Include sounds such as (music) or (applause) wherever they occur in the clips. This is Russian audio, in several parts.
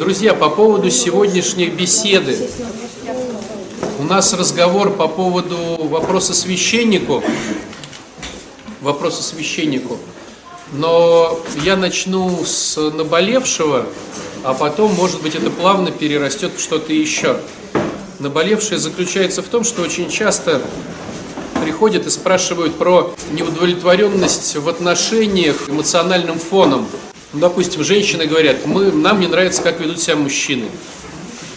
Друзья, по поводу сегодняшней беседы. У нас разговор по поводу вопроса священнику. Вопроса священнику. Но я начну с наболевшего, а потом, может быть, это плавно перерастет в что-то еще. Наболевшее заключается в том, что очень часто приходят и спрашивают про неудовлетворенность в отношениях эмоциональным фоном. Ну, допустим, женщины говорят, мы, нам не нравится, как ведут себя мужчины.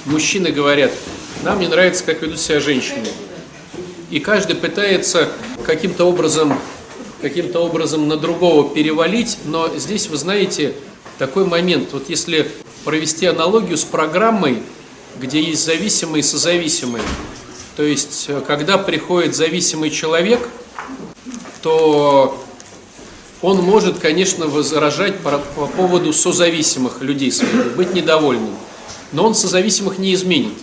Мужчины говорят, нам не нравится, как ведут себя женщины. И каждый пытается каким-то образом, каким-то образом на другого перевалить, но здесь, вы знаете, такой момент, вот если провести аналогию с программой, где есть зависимые и созависимые, то есть, когда приходит зависимый человек, то он может, конечно, возражать по, по поводу созависимых людей своих, быть недовольным. Но он созависимых не изменит.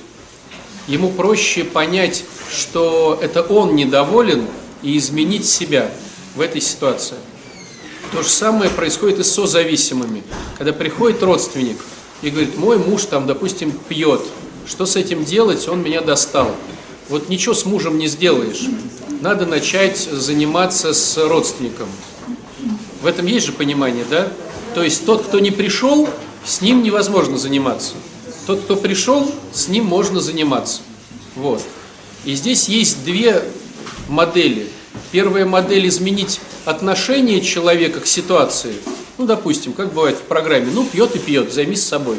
Ему проще понять, что это он недоволен, и изменить себя в этой ситуации. То же самое происходит и с созависимыми. Когда приходит родственник и говорит, мой муж там, допустим, пьет, что с этим делать, он меня достал. Вот ничего с мужем не сделаешь. Надо начать заниматься с родственником. В этом есть же понимание, да? То есть тот, кто не пришел, с ним невозможно заниматься. Тот, кто пришел, с ним можно заниматься. Вот. И здесь есть две модели. Первая модель изменить отношение человека к ситуации. Ну, допустим, как бывает в программе, ну, пьет и пьет, займись собой.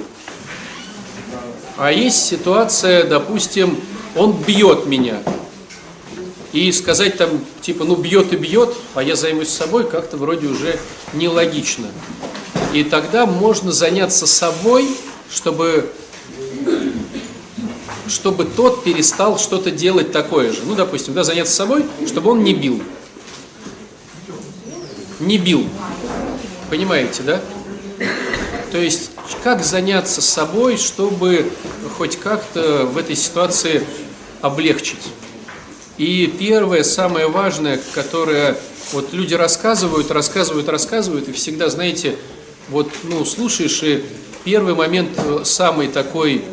А есть ситуация, допустим, он бьет меня, и сказать там, типа, ну бьет и бьет, а я займусь собой, как-то вроде уже нелогично. И тогда можно заняться собой, чтобы, чтобы тот перестал что-то делать такое же. Ну, допустим, да, заняться собой, чтобы он не бил. Не бил. Понимаете, да? То есть, как заняться собой, чтобы хоть как-то в этой ситуации облегчить. И первое, самое важное, которое вот люди рассказывают, рассказывают, рассказывают, и всегда, знаете, вот, ну, слушаешь, и первый момент, э, самый такой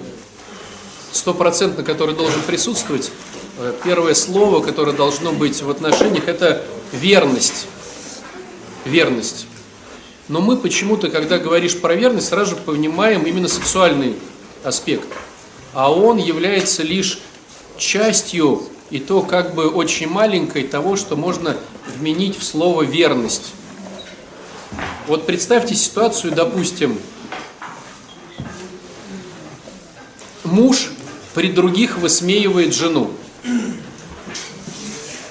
стопроцентно, который должен присутствовать, э, первое слово, которое должно быть в отношениях, это верность. Верность. Но мы почему-то, когда говоришь про верность, сразу же понимаем именно сексуальный аспект. А он является лишь частью и то как бы очень маленькой того, что можно вменить в слово верность. Вот представьте ситуацию, допустим, муж при других высмеивает жену.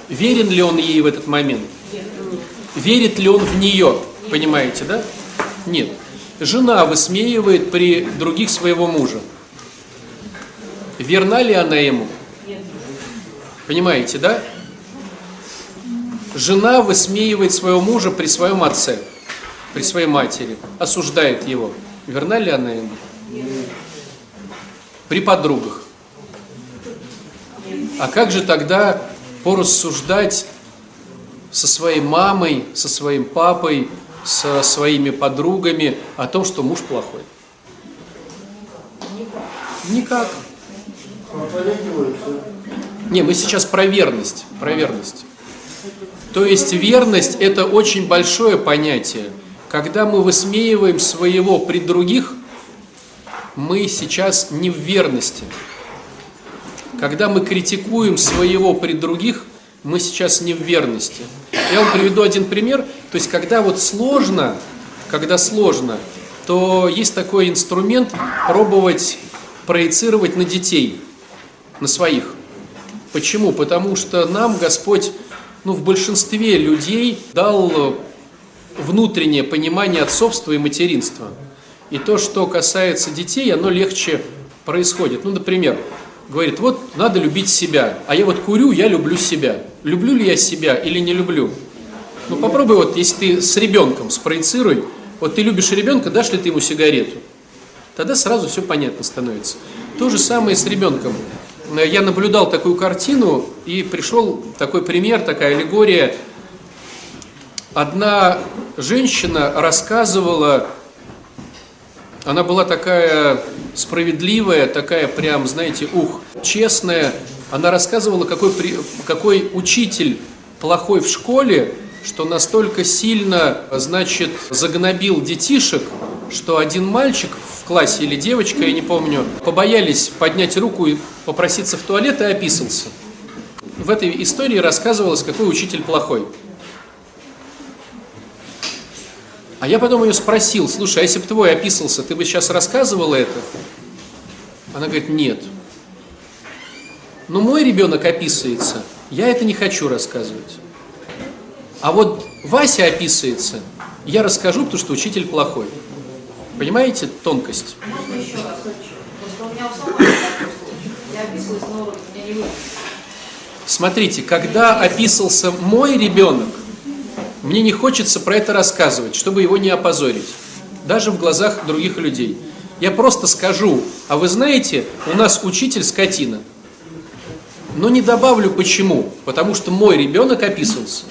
Верен ли он ей в этот момент? Верит ли он в нее? Понимаете, да? Нет. Жена высмеивает при других своего мужа. Верна ли она ему? Понимаете, да? Жена высмеивает своего мужа при своем отце, при своей матери, осуждает его. Верна ли она ему? При подругах. А как же тогда порассуждать со своей мамой, со своим папой, со своими подругами о том, что муж плохой? Никак. Не, мы сейчас про верность, про верность. То есть верность это очень большое понятие. Когда мы высмеиваем своего при других, мы сейчас не в верности. Когда мы критикуем своего при других, мы сейчас не в верности. Я вам приведу один пример. То есть, когда вот сложно, когда сложно, то есть такой инструмент пробовать проецировать на детей, на своих. Почему? Потому что нам Господь, ну, в большинстве людей дал э, внутреннее понимание отцовства и материнства. И то, что касается детей, оно легче происходит. Ну, например, говорит, вот надо любить себя, а я вот курю, я люблю себя. Люблю ли я себя или не люблю? Ну, попробуй вот, если ты с ребенком спроецируй, вот ты любишь ребенка, дашь ли ты ему сигарету? Тогда сразу все понятно становится. То же самое с ребенком. Э, я наблюдал такую картину, и пришел такой пример, такая аллегория. Одна женщина рассказывала она была такая справедливая, такая прям, знаете, ух, честная. Она рассказывала, какой, какой учитель плохой в школе, что настолько сильно, значит, загнобил детишек, что один мальчик в классе или девочка, я не помню, побоялись поднять руку и попроситься в туалет и описался. В этой истории рассказывалось, какой учитель плохой. А я потом ее спросил, слушай, а если бы твой описался, ты бы сейчас рассказывала это? Она говорит, нет. Но мой ребенок описывается, я это не хочу рассказывать. А вот Вася описывается, я расскажу, потому что учитель плохой. Понимаете тонкость? Смотрите, когда описался мой ребенок, мне не хочется про это рассказывать, чтобы его не опозорить, даже в глазах других людей. Я просто скажу, а вы знаете, у нас учитель скотина. Но не добавлю почему, потому что мой ребенок описывался.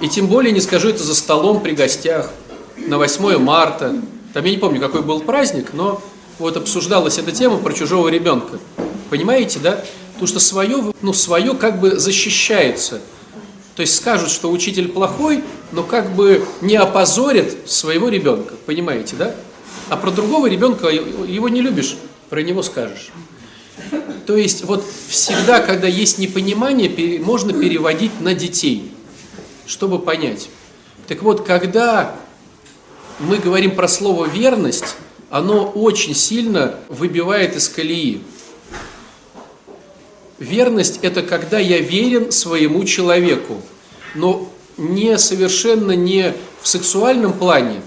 И тем более не скажу это за столом при гостях на 8 марта. Там я не помню, какой был праздник, но вот обсуждалась эта тема про чужого ребенка. Понимаете, да? Потому что свое, ну, свое как бы защищается. То есть скажут, что учитель плохой, но как бы не опозорят своего ребенка. Понимаете, да? А про другого ребенка его не любишь, про него скажешь. То есть вот всегда, когда есть непонимание, можно переводить на детей чтобы понять. Так вот, когда мы говорим про слово верность, оно очень сильно выбивает из колеи. Верность – это когда я верен своему человеку, но не совершенно не в сексуальном плане,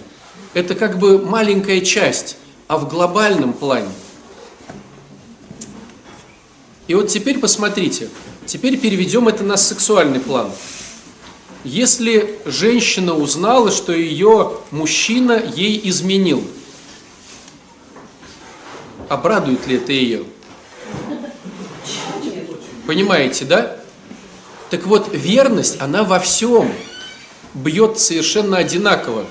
это как бы маленькая часть, а в глобальном плане. И вот теперь посмотрите, теперь переведем это на сексуальный план. Если женщина узнала, что ее мужчина ей изменил, обрадует ли это ее? Понимаете, да? Так вот, верность, она во всем бьет совершенно одинаково.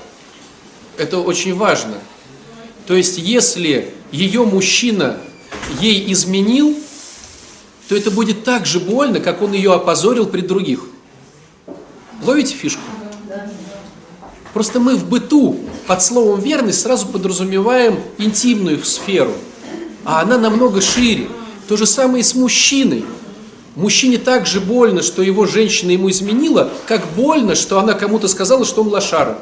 Это очень важно. То есть, если ее мужчина ей изменил, то это будет так же больно, как он ее опозорил при других. Ловите фишку? Просто мы в быту под словом верность сразу подразумеваем интимную сферу, а она намного шире. То же самое и с мужчиной. Мужчине так же больно, что его женщина ему изменила, как больно, что она кому-то сказала, что он лошара.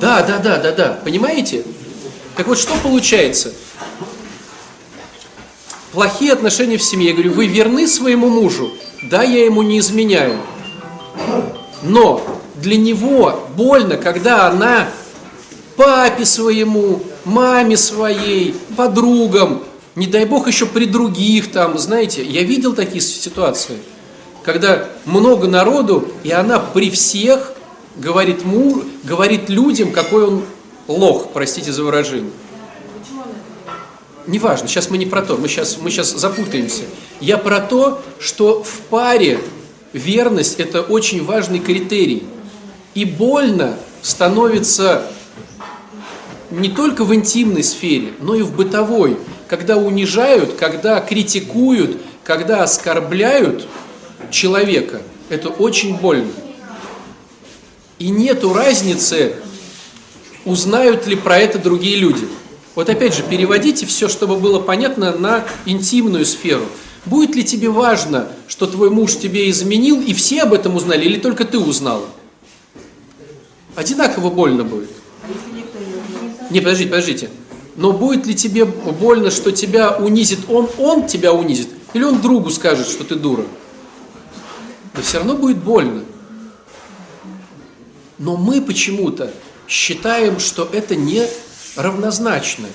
Да, да, да, да, да. Понимаете? Так вот, что получается? Плохие отношения в семье. Я говорю, вы верны своему мужу? Да, я ему не изменяю. Но для него больно, когда она папе своему, маме своей, подругам, не дай бог еще при других там, знаете, я видел такие ситуации, когда много народу, и она при всех говорит, му, говорит людям, какой он лох, простите за выражение. Неважно, сейчас мы не про то, мы сейчас, мы сейчас запутаемся. Я про то, что в паре верность – это очень важный критерий. И больно становится не только в интимной сфере, но и в бытовой, когда унижают, когда критикуют, когда оскорбляют человека. Это очень больно. И нету разницы, узнают ли про это другие люди. Вот опять же, переводите все, чтобы было понятно, на интимную сферу. Будет ли тебе важно, что твой муж тебе изменил, и все об этом узнали, или только ты узнала? Одинаково больно будет. Не, подождите, подождите. Но будет ли тебе больно, что тебя унизит он, он тебя унизит, или он другу скажет, что ты дура? Да все равно будет больно. Но мы почему-то считаем, что это не равнозначны,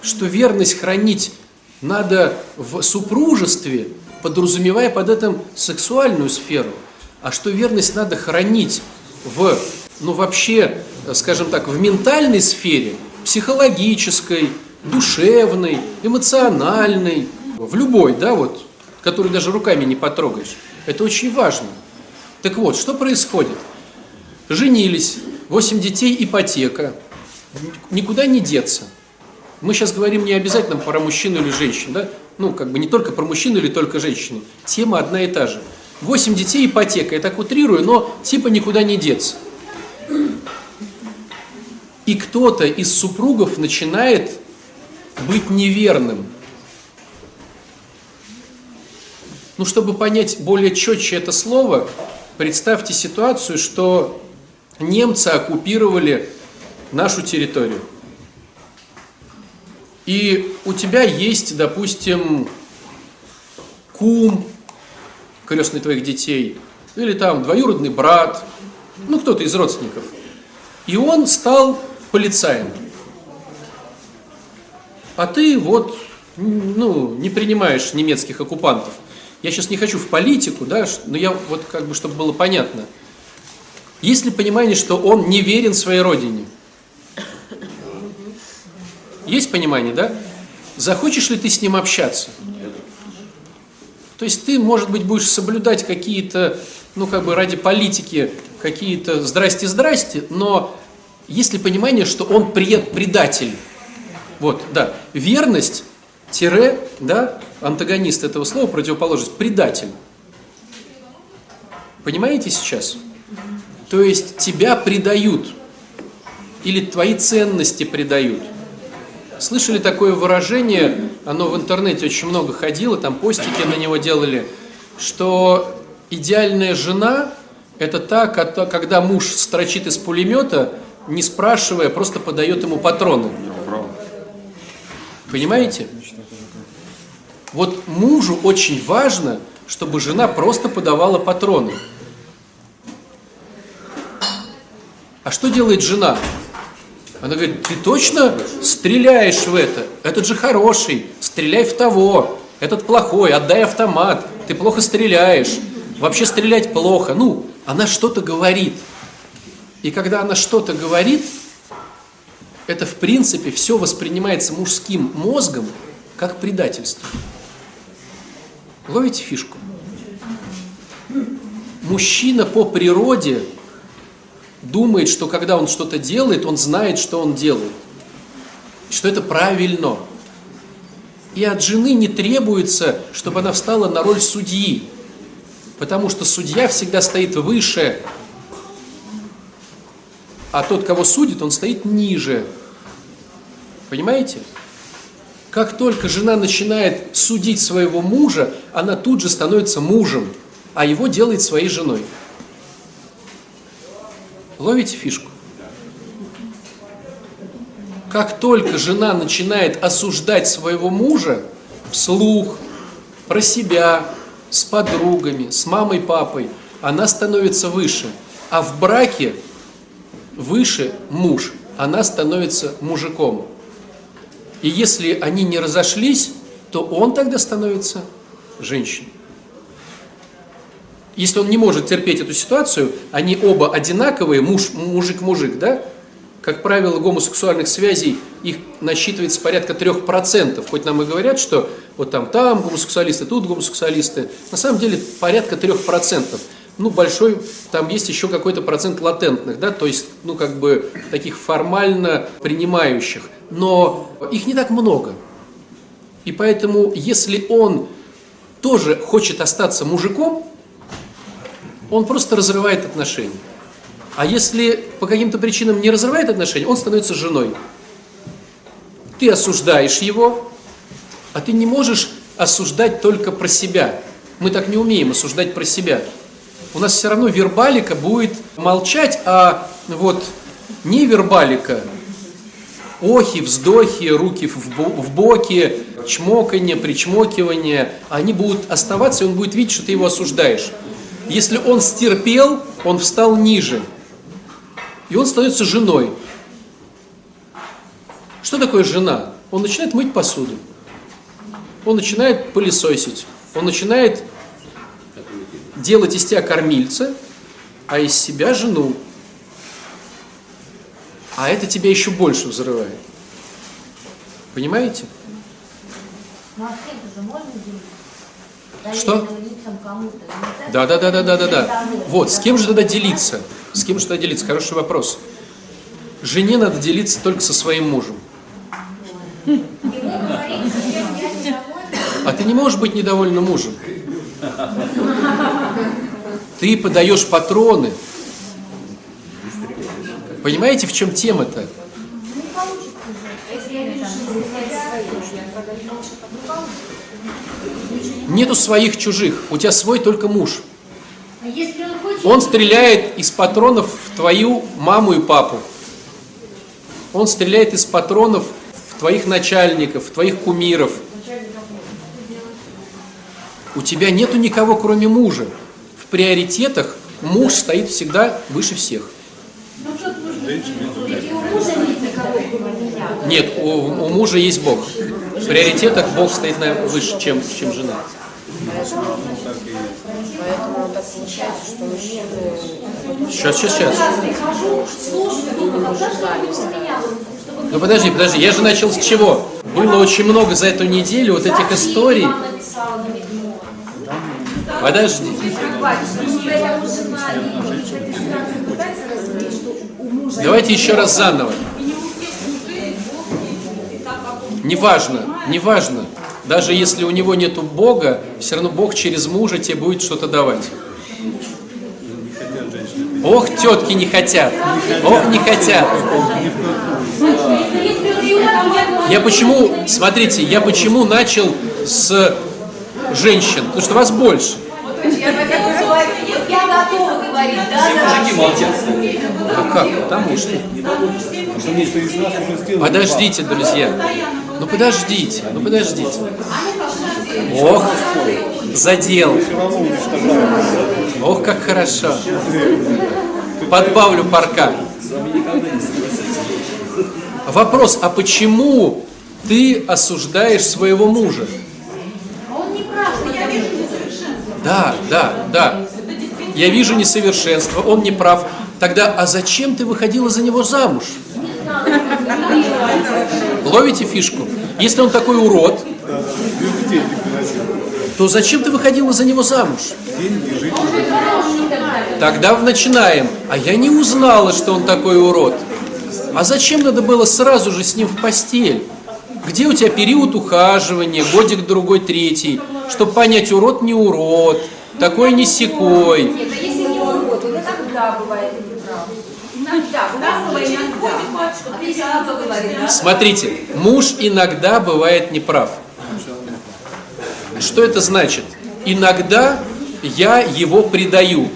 что верность хранить надо в супружестве, подразумевая под этим сексуальную сферу, а что верность надо хранить в, ну вообще, скажем так, в ментальной сфере, психологической, душевной, эмоциональной, в любой, да, вот, который даже руками не потрогаешь. Это очень важно. Так вот, что происходит? Женились, 8 детей, ипотека. Никуда не деться. Мы сейчас говорим не обязательно про мужчину или женщину, да? Ну, как бы не только про мужчину или только женщину. Тема одна и та же. 8 детей, ипотека. Я так утрирую, но типа никуда не деться. И кто-то из супругов начинает быть неверным. Ну, чтобы понять более четче это слово, представьте ситуацию, что немцы оккупировали нашу территорию. И у тебя есть, допустим, кум, крестный твоих детей, или там двоюродный брат, ну кто-то из родственников. И он стал полицаем. А ты вот, ну, не принимаешь немецких оккупантов. Я сейчас не хочу в политику, да, но я вот как бы, чтобы было понятно. Есть ли понимание, что он не верен своей родине? Есть понимание, да? Захочешь ли ты с ним общаться? То есть ты, может быть, будешь соблюдать какие-то, ну, как бы ради политики, какие-то здрасте-здрасте, но есть ли понимание, что он предатель? Вот, да. Верность, тире, да, антагонист этого слова, противоположность, предатель. Понимаете сейчас? То есть тебя предают, или твои ценности предают. Слышали такое выражение, оно в интернете очень много ходило, там постики на него делали, что идеальная жена – это та, когда муж строчит из пулемета, не спрашивая, просто подает ему патроны. Понимаете? Вот мужу очень важно, чтобы жена просто подавала патроны. А что делает жена? Она говорит, ты точно стреляешь в это? Этот же хороший, стреляй в того. Этот плохой, отдай автомат, ты плохо стреляешь. Вообще стрелять плохо. Ну, она что-то говорит. И когда она что-то говорит, это в принципе все воспринимается мужским мозгом как предательство. Ловите фишку? Мужчина по природе думает, что когда он что-то делает, он знает, что он делает, что это правильно. И от жены не требуется, чтобы она встала на роль судьи, потому что судья всегда стоит выше, а тот, кого судит, он стоит ниже. Понимаете? Как только жена начинает судить своего мужа, она тут же становится мужем, а его делает своей женой. Ловите фишку? Как только жена начинает осуждать своего мужа вслух, про себя, с подругами, с мамой, папой, она становится выше. А в браке выше муж, она становится мужиком. И если они не разошлись, то он тогда становится женщиной. Если он не может терпеть эту ситуацию, они оба одинаковые, муж, мужик-мужик, да? Как правило, гомосексуальных связей их насчитывается порядка 3%. Хоть нам и говорят, что вот там, там гомосексуалисты, тут гомосексуалисты. На самом деле порядка 3%. Ну, большой, там есть еще какой-то процент латентных, да, то есть, ну, как бы таких формально принимающих. Но их не так много. И поэтому, если он тоже хочет остаться мужиком, он просто разрывает отношения. А если по каким-то причинам не разрывает отношения, он становится женой. Ты осуждаешь его, а ты не можешь осуждать только про себя. Мы так не умеем осуждать про себя. У нас все равно вербалика будет молчать, а вот не вербалика, охи, вздохи, руки в боки, чмоканье, причмокивание, они будут оставаться, и он будет видеть, что ты его осуждаешь. Если он стерпел, он встал ниже. И он становится женой. Что такое жена? Он начинает мыть посуду. Он начинает пылесосить. Он начинает делать из тебя кормильца, а из себя жену. А это тебя еще больше взрывает. Понимаете? Ну, а же можно что? Да, да, да, да, да, да, да. Вот, с кем же тогда делиться? С кем же тогда делиться? Хороший вопрос. жене надо делиться только со своим мужем. А ты не можешь быть недовольна мужем. Ты подаешь патроны. Понимаете, в чем тема-то? Нету своих чужих, у тебя свой только муж. Он стреляет из патронов в твою маму и папу. Он стреляет из патронов в твоих начальников, в твоих кумиров. У тебя нету никого, кроме мужа. В приоритетах муж стоит всегда выше всех. Нет, у, у мужа есть Бог. В приоритетах Бог стоит на, выше, чем, чем жена. Сейчас, сейчас, сейчас. Ну подожди, подожди, я же начал с чего? Было очень много за эту неделю вот этих историй. Подожди. Давайте еще раз заново. Неважно, неважно. Даже если у него нет Бога, все равно Бог через мужа тебе будет что-то давать. Ох, тетки не хотят. Ох, не хотят. Я почему, смотрите, я почему начал с женщин? Потому что вас больше. Ну как? Потому что. Подождите, друзья. Ну подождите, ну подождите. Ох, задел. Ох, как хорошо. Подбавлю парка. Вопрос, а почему ты осуждаешь своего мужа? Да, да, да. Я вижу несовершенство, он не прав. Тогда, а зачем ты выходила за него замуж? Ловите фишку? Если он такой урод, то зачем ты выходила за него замуж? Тогда начинаем. А я не узнала, что он такой урод. А зачем надо было сразу же с ним в постель? Где у тебя период ухаживания, годик, другой, третий, чтобы понять, урод не урод, такой не секой. Если не урод, иногда бывает Смотрите, муж иногда бывает неправ. Что это значит? Иногда я его предаю.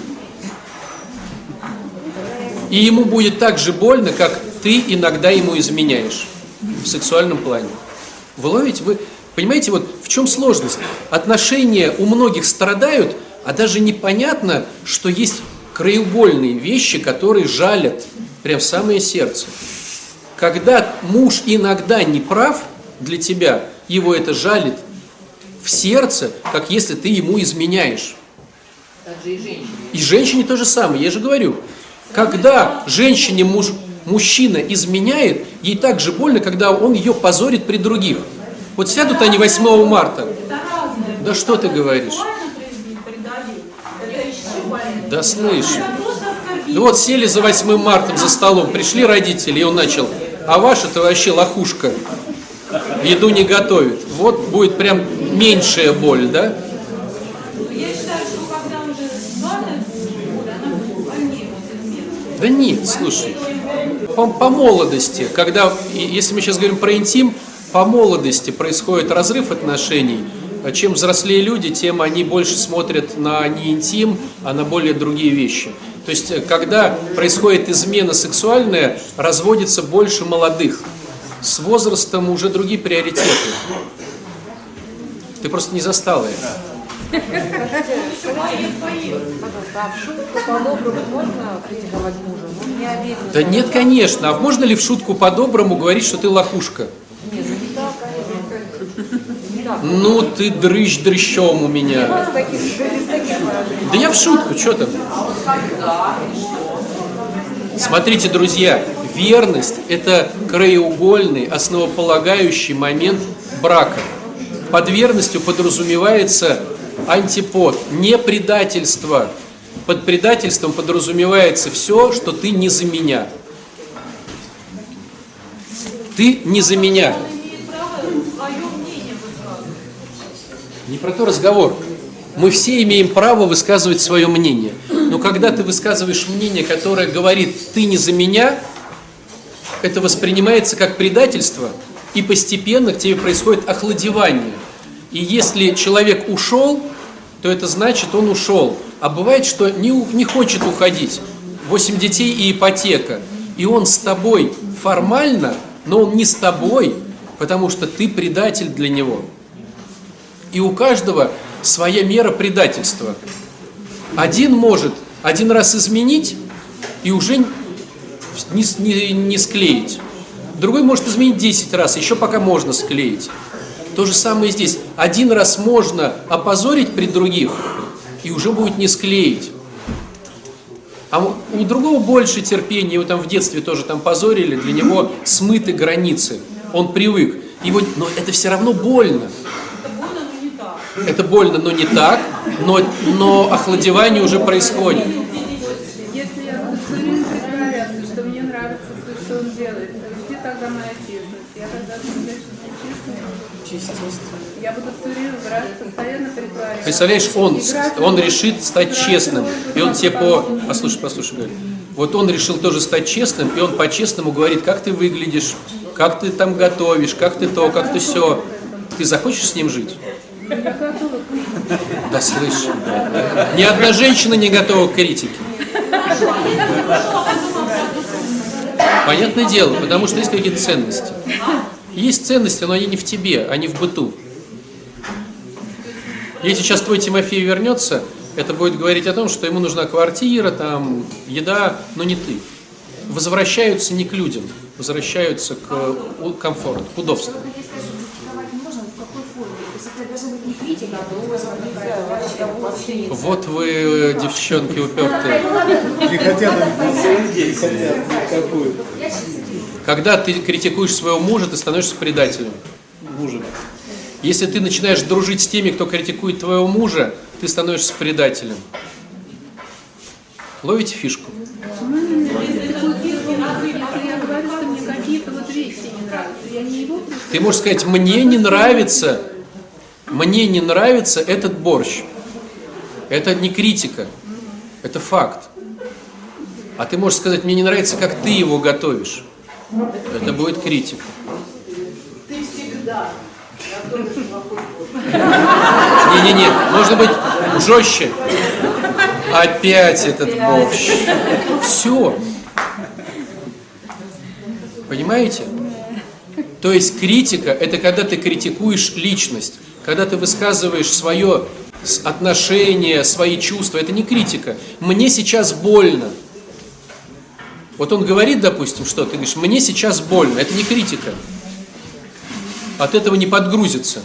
И ему будет так же больно, как ты иногда ему изменяешь в сексуальном плане. Вы ловите? Вы понимаете, вот в чем сложность? Отношения у многих страдают, а даже непонятно, что есть краеугольные вещи, которые жалят прям в самое сердце. Когда муж иногда не прав для тебя, его это жалит в сердце, как если ты ему изменяешь. Также и женщине. И женщине то же самое, я же говорю. Когда женщине муж, мужчина изменяет, ей так же больно, когда он ее позорит при других. Вот сядут они 8 марта. Да что ты говоришь? Да слышь. Ну вот сели за 8 марта за столом, пришли родители, и он начал, а ваша-то вообще лохушка, еду не готовит. Вот будет прям меньшая боль, да? Да нет, слушай, по, по молодости, когда, если мы сейчас говорим про интим, по молодости происходит разрыв отношений, чем взрослее люди, тем они больше смотрят на не интим, а на более другие вещи. То есть, э, когда происходит измена сексуальная, разводится больше молодых. С возрастом уже другие приоритеты. Ты просто не застал их. Да нет, конечно. А можно ли в шутку по-доброму говорить, что ты лохушка? Ну ты дрыщ дрыщом у меня. Да я в шутку, что там? Смотрите, друзья, верность – это краеугольный, основополагающий момент брака. Под верностью подразумевается антипод, не предательство. Под предательством подразумевается все, что ты не за меня. Ты не за меня. Не про то разговор. Мы все имеем право высказывать свое мнение. Но когда ты высказываешь мнение, которое говорит «ты не за меня», это воспринимается как предательство, и постепенно к тебе происходит охладевание. И если человек ушел, то это значит, он ушел. А бывает, что не, не хочет уходить. Восемь детей и ипотека. И он с тобой формально, но он не с тобой, потому что ты предатель для него. И у каждого своя мера предательства. Один может один раз изменить и уже не, не, не склеить. Другой может изменить 10 раз, еще пока можно склеить. То же самое здесь. Один раз можно опозорить при других, и уже будет не склеить. А у другого больше терпения, его там в детстве тоже там позорили, для него смыты границы. Он привык. Его, но это все равно больно. Это больно, но не так, но, но охладевание уже происходит. Если я время притворяться, что мне нравится все, что он делает, то где тогда моя честность? Я тогда честной? Я буду все время врать, постоянно притворяться. Представляешь, он, он решит стать честным, и он тебе по... Послушай, послушай, говорит. Вот он решил тоже стать честным, и он по-честному говорит, как ты выглядишь, как ты там готовишь, как ты то, как ты все. Ты захочешь с ним жить? Да слышь, ни одна женщина не готова к критике. Понятное дело, потому что есть какие-то ценности. Есть ценности, но они не в тебе, они в быту. Если сейчас твой Тимофей вернется, это будет говорить о том, что ему нужна квартира, там, еда, но не ты. Возвращаются не к людям, возвращаются к комфорту, к удобству. Вот вы, девчонки упертые. Не хотят никакую. Когда ты критикуешь своего мужа, ты становишься предателем. Мужа. Если ты начинаешь дружить с теми, кто критикует твоего мужа, ты становишься предателем. Ловите фишку? Ты можешь сказать, мне не нравится мне не нравится этот борщ. Это не критика, это факт. А ты можешь сказать, мне не нравится, как ты его готовишь. Это будет критика. Ты всегда Не-не-не, нужно быть жестче. Опять этот борщ. Все. Понимаете? То есть критика – это когда ты критикуешь личность когда ты высказываешь свое отношение, свои чувства, это не критика. Мне сейчас больно. Вот он говорит, допустим, что ты говоришь, мне сейчас больно, это не критика. От этого не подгрузится.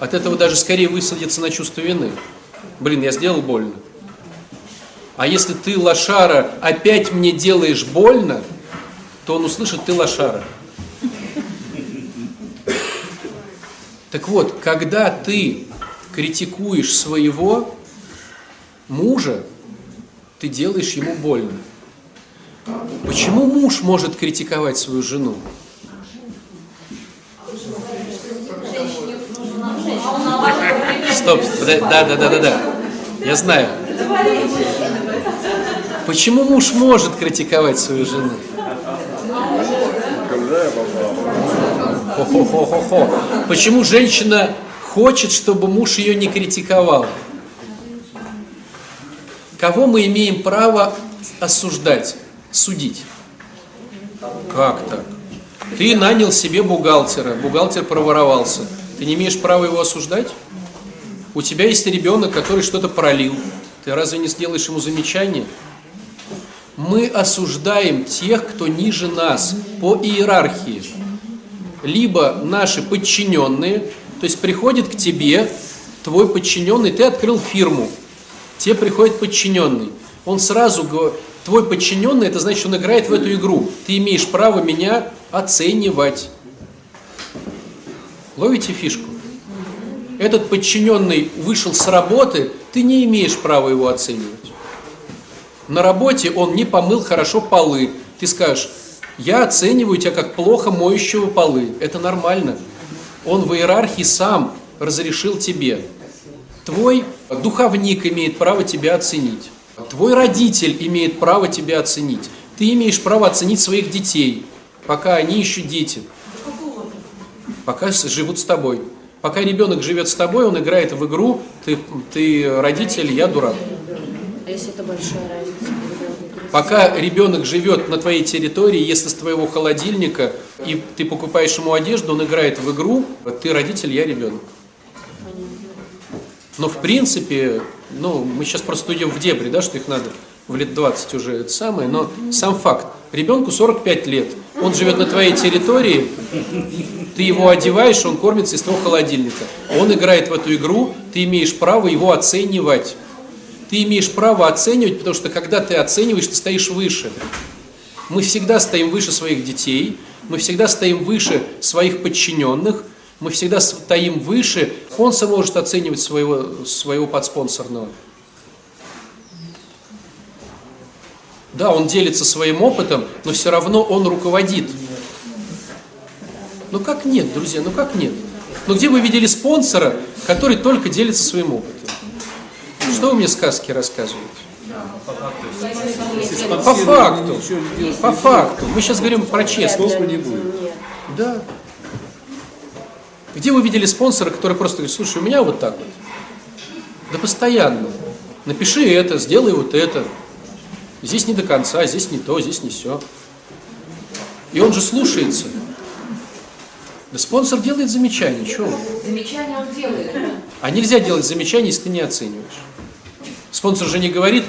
От этого даже скорее высадится на чувство вины. Блин, я сделал больно. А если ты, лошара, опять мне делаешь больно, то он услышит, ты лошара. Так вот, когда ты критикуешь своего мужа, ты делаешь ему больно. Почему муж может критиковать свою жену? Стоп, да, да, да, да, да. Я знаю. Почему муж может критиковать свою жену? Хо-хо-хо-хо-хо. Почему женщина хочет, чтобы муж ее не критиковал? Кого мы имеем право осуждать, судить? Как так? Ты нанял себе бухгалтера, бухгалтер проворовался. Ты не имеешь права его осуждать? У тебя есть ребенок, который что-то пролил. Ты разве не сделаешь ему замечание? Мы осуждаем тех, кто ниже нас по иерархии либо наши подчиненные, то есть приходит к тебе твой подчиненный, ты открыл фирму, тебе приходит подчиненный, он сразу говорит, твой подчиненный, это значит, он играет в эту игру, ты имеешь право меня оценивать. Ловите фишку? Этот подчиненный вышел с работы, ты не имеешь права его оценивать. На работе он не помыл хорошо полы. Ты скажешь, Я оцениваю тебя как плохо моющего полы. Это нормально. Он в иерархии сам разрешил тебе. Твой духовник имеет право тебя оценить. Твой родитель имеет право тебя оценить. Ты имеешь право оценить своих детей, пока они еще дети. Пока живут с тобой. Пока ребенок живет с тобой, он играет в игру, ты, ты родитель, я дурак. А если это большая разница? Пока ребенок живет на твоей территории, ест из твоего холодильника, и ты покупаешь ему одежду, он играет в игру, ты родитель, я ребенок. Но в принципе, ну, мы сейчас просто идем в дебри, да, что их надо в лет 20 уже это самое, но сам факт. Ребенку 45 лет, он живет на твоей территории, ты его одеваешь, он кормится из твоего холодильника. Он играет в эту игру, ты имеешь право его оценивать. Ты имеешь право оценивать, потому что когда ты оцениваешь, ты стоишь выше. Мы всегда стоим выше своих детей, мы всегда стоим выше своих подчиненных, мы всегда стоим выше. Спонсор может оценивать своего, своего подспонсорного. Да, он делится своим опытом, но все равно он руководит. Ну как нет, друзья, ну как нет? Ну где вы видели спонсора, который только делится своим опытом? Что вы мне сказки рассказываете? По факту. По факту. Мы сейчас говорим про честность. Да. Где вы видели спонсора, который просто говорит, слушай, у меня вот так вот. Да постоянно. Напиши это, сделай вот это. Здесь не до конца, здесь не то, здесь не все. И он же слушается. Да спонсор делает замечания, что вы? Замечания он делает. А нельзя делать замечания, если ты не оцениваешь. Спонсор же не говорит,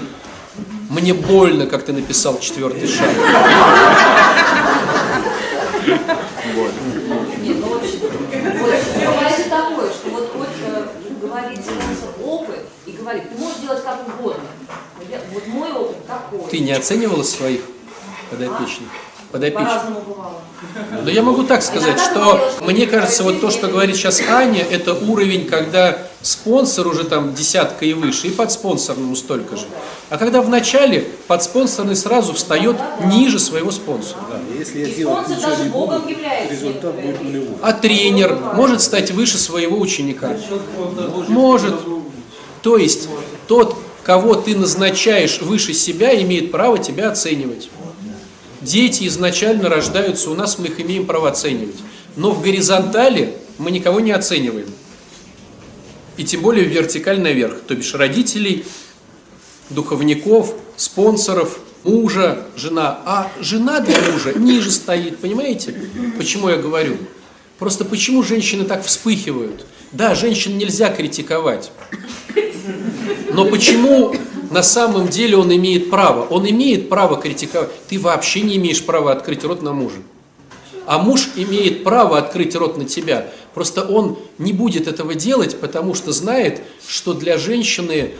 мне больно, как ты написал четвертый шаг. Нет, ну вообще, бывает такое, что вот хоть э, говорит опыт и говорит, ты можешь делать как угодно. Вот мой опыт такой. Ты не оценивала своих подопечных? Подопечных. По-разному бывало. Но я могу так сказать, что мне кажется, вот то, что говорит сейчас Аня, это уровень, когда спонсор уже там десятка и выше, и подспонсорному столько же. А когда в начале подспонсорный сразу встает ниже своего спонсора. Если я И делать спонсор ничего даже не буду, Богом является. результат будет нулевой. А тренер может стать выше своего ученика? Может. То есть тот, кого ты назначаешь выше себя, имеет право тебя оценивать. Дети изначально рождаются у нас, мы их имеем право оценивать. Но в горизонтали мы никого не оцениваем. И тем более в вертикаль наверх, то бишь родителей, духовников, спонсоров, мужа, жена. А жена для мужа ниже стоит, понимаете? Почему я говорю? Просто почему женщины так вспыхивают? Да, женщин нельзя критиковать. Но почему на самом деле он имеет право? Он имеет право критиковать. Ты вообще не имеешь права открыть рот на мужа. А муж имеет право открыть рот на тебя. Просто он не будет этого делать, потому что знает, что для женщины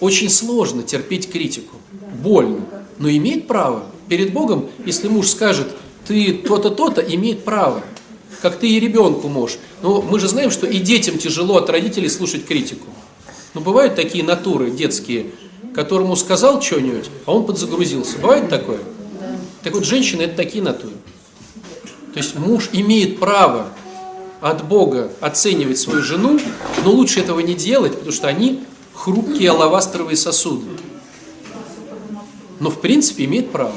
очень сложно терпеть критику. Больно. Но имеет право. Перед Богом, если муж скажет, ты то-то, то-то, имеет право. Как ты и ребенку можешь. Но мы же знаем, что и детям тяжело от родителей слушать критику. Но бывают такие натуры детские, которому сказал что-нибудь, а он подзагрузился. Бывает такое? Так вот, женщины это такие натуры. То есть муж имеет право от Бога оценивать свою жену, но лучше этого не делать, потому что они хрупкие алавастровые сосуды. Но в принципе имеет право.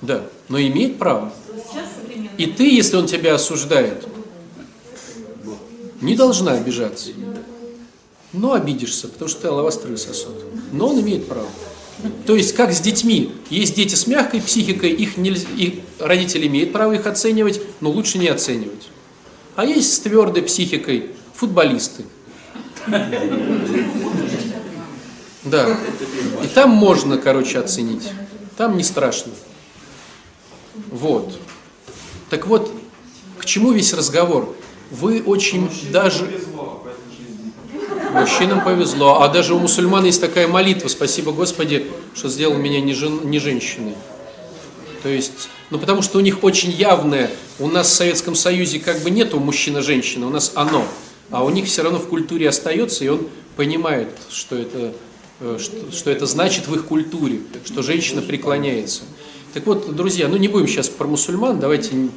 Да, но имеет право. И ты, если он тебя осуждает, не должна обижаться. Но обидишься, потому что ты алавастровый сосуд. Но он имеет право. То есть, как с детьми. Есть дети с мягкой психикой, их, нельзя, их родители имеют право их оценивать, но лучше не оценивать. А есть с твердой психикой футболисты. Да. И там можно, короче, оценить. Там не страшно. Вот. Так вот, к чему весь разговор? Вы очень даже... Мужчинам повезло. А даже у мусульман есть такая молитва. Спасибо Господи, что сделал меня не, жен, не женщиной. То есть, ну потому что у них очень явное, у нас в Советском Союзе как бы нету мужчина-женщина, у нас оно. А у них все равно в культуре остается, и он понимает, что это, э, что, что это значит в их культуре, что женщина преклоняется. Так вот, друзья, ну не будем сейчас про мусульман, давайте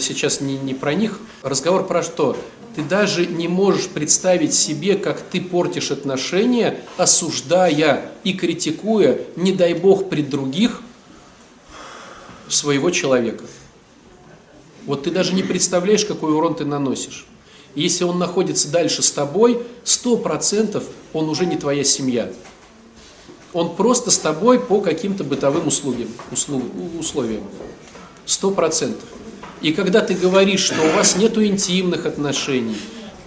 сейчас не, не про них. Разговор про что? Ты даже не можешь представить себе, как ты портишь отношения, осуждая и критикуя, не дай бог, пред других своего человека. Вот ты даже не представляешь, какой урон ты наносишь. Если он находится дальше с тобой, сто процентов он уже не твоя семья. Он просто с тобой по каким-то бытовым услугам, условиям. Сто процентов. И когда ты говоришь, что у вас нет интимных отношений,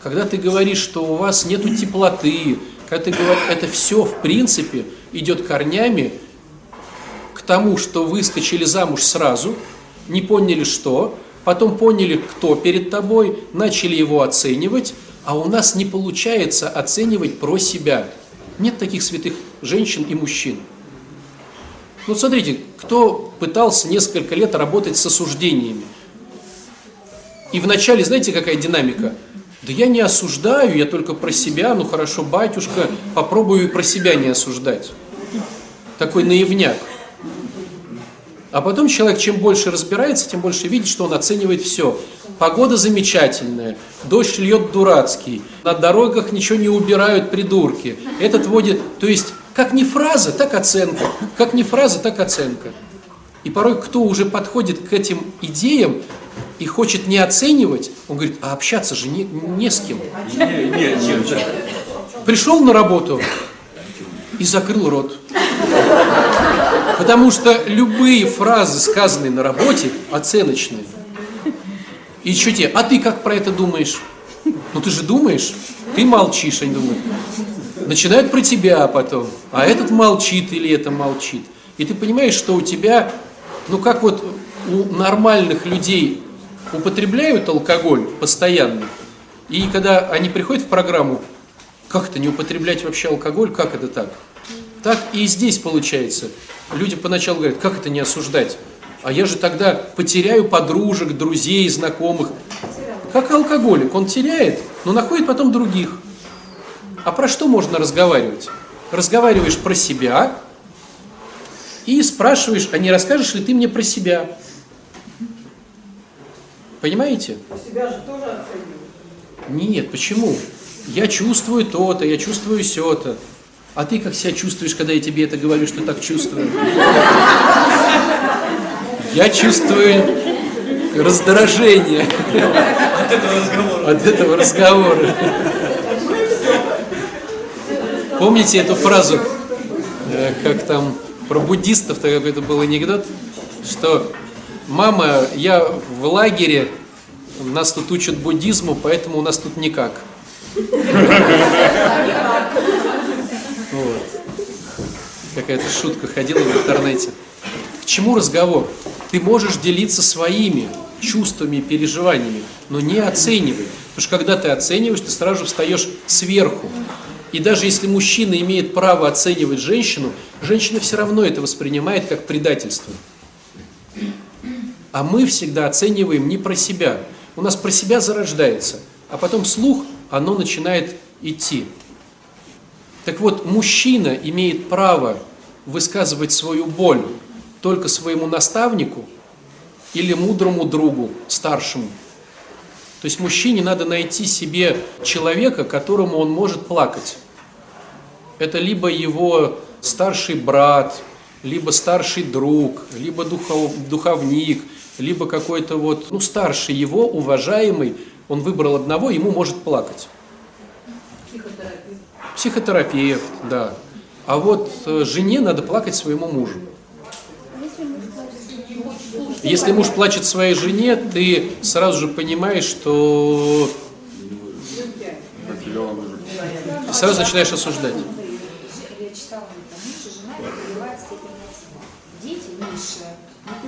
когда ты говоришь, что у вас нет теплоты, когда ты говоришь, это все в принципе идет корнями к тому, что вы скачали замуж сразу, не поняли что, потом поняли, кто перед тобой, начали его оценивать, а у нас не получается оценивать про себя. Нет таких святых женщин и мужчин. Ну, смотрите, кто пытался несколько лет работать с осуждениями – и вначале, знаете, какая динамика? Да я не осуждаю, я только про себя, ну хорошо, батюшка, попробую и про себя не осуждать. Такой наивняк. А потом человек, чем больше разбирается, тем больше видит, что он оценивает все. Погода замечательная, дождь льет дурацкий, на дорогах ничего не убирают придурки. Этот водит, то есть, как не фраза, так оценка. Как не фраза, так оценка. И порой кто уже подходит к этим идеям, и хочет не оценивать, он говорит, а общаться же не, не с кем. Нет, нет, нет. Пришел на работу и закрыл рот. Потому что любые фразы, сказанные на работе, оценочные. И что тебе, а ты как про это думаешь? Ну ты же думаешь, ты молчишь, они думают. Начинают про тебя потом, а этот молчит или это молчит. И ты понимаешь, что у тебя, ну как вот у нормальных людей употребляют алкоголь постоянно, и когда они приходят в программу, как это не употреблять вообще алкоголь, как это так? Так и здесь получается. Люди поначалу говорят, как это не осуждать? А я же тогда потеряю подружек, друзей, знакомых. Как алкоголик, он теряет, но находит потом других. А про что можно разговаривать? Разговариваешь про себя и спрашиваешь, а не расскажешь ли ты мне про себя? Понимаете? А себя же тоже оценивают. Нет, почему? Я чувствую то-то, я чувствую все-то. А ты как себя чувствуешь, когда я тебе это говорю, что так чувствую? Я чувствую раздражение от этого разговора. Помните эту фразу, э, как там про буддистов-то какой-то был анекдот, что мама, я в лагере, нас тут учат буддизму, поэтому у нас тут никак. Вот. Какая-то шутка ходила в интернете. К чему разговор? Ты можешь делиться своими чувствами переживаниями, но не оценивай. Потому что когда ты оцениваешь, ты сразу же встаешь сверху. И даже если мужчина имеет право оценивать женщину, женщина все равно это воспринимает как предательство. А мы всегда оцениваем не про себя. У нас про себя зарождается, а потом слух, оно начинает идти. Так вот, мужчина имеет право высказывать свою боль только своему наставнику или мудрому другу, старшему. То есть мужчине надо найти себе человека, которому он может плакать. Это либо его старший брат, либо старший друг, либо духов, духовник – либо какой-то вот, ну, старший его, уважаемый, он выбрал одного, ему может плакать. Психотерапевт. Психотерапевт, да. А вот э, жене надо плакать своему мужу. Если муж плачет своей жене, ты сразу же понимаешь, что сразу начинаешь осуждать. Я читала, муж и жена преодолевают степень Дети низшие, но ты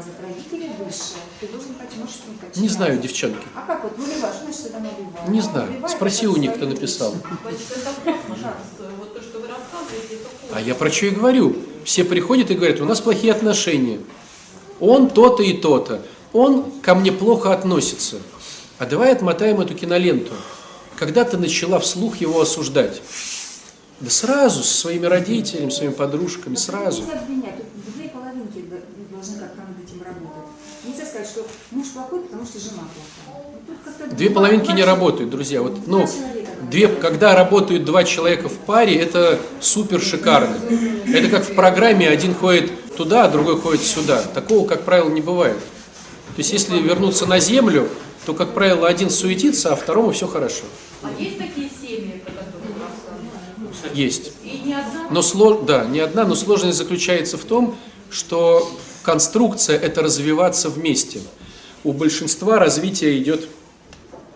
можешь приказать родителей высшие, ты должен можешь не Не знаю, девчонки. А как вот нулевая, что значит это нулевая? Не знаю. Спроси у них, кто написал. А я про что и говорю. Все приходят и говорят, у нас плохие отношения. Он то-то и то-то. Он ко мне плохо относится. А давай отмотаем эту киноленту. Когда ты начала вслух его осуждать? Да сразу, со своими родителями, своими подружками, сразу. Нельзя обвинять. Две половинки Муж плохой, потому что жена плохая. Две половинки не работают, друзья. Вот, ну, две, когда работают два человека в паре, это супер шикарно. Это как в программе, один ходит туда, а другой ходит сюда. Такого, как правило, не бывает. То есть, если вернуться на землю, то, как правило, один суетится, а второму все хорошо. А есть такие семьи, про которые? Есть. И не одна? Но сло- да, не одна, но сложность заключается в том, что конструкция – это развиваться вместе. У большинства развитие идет,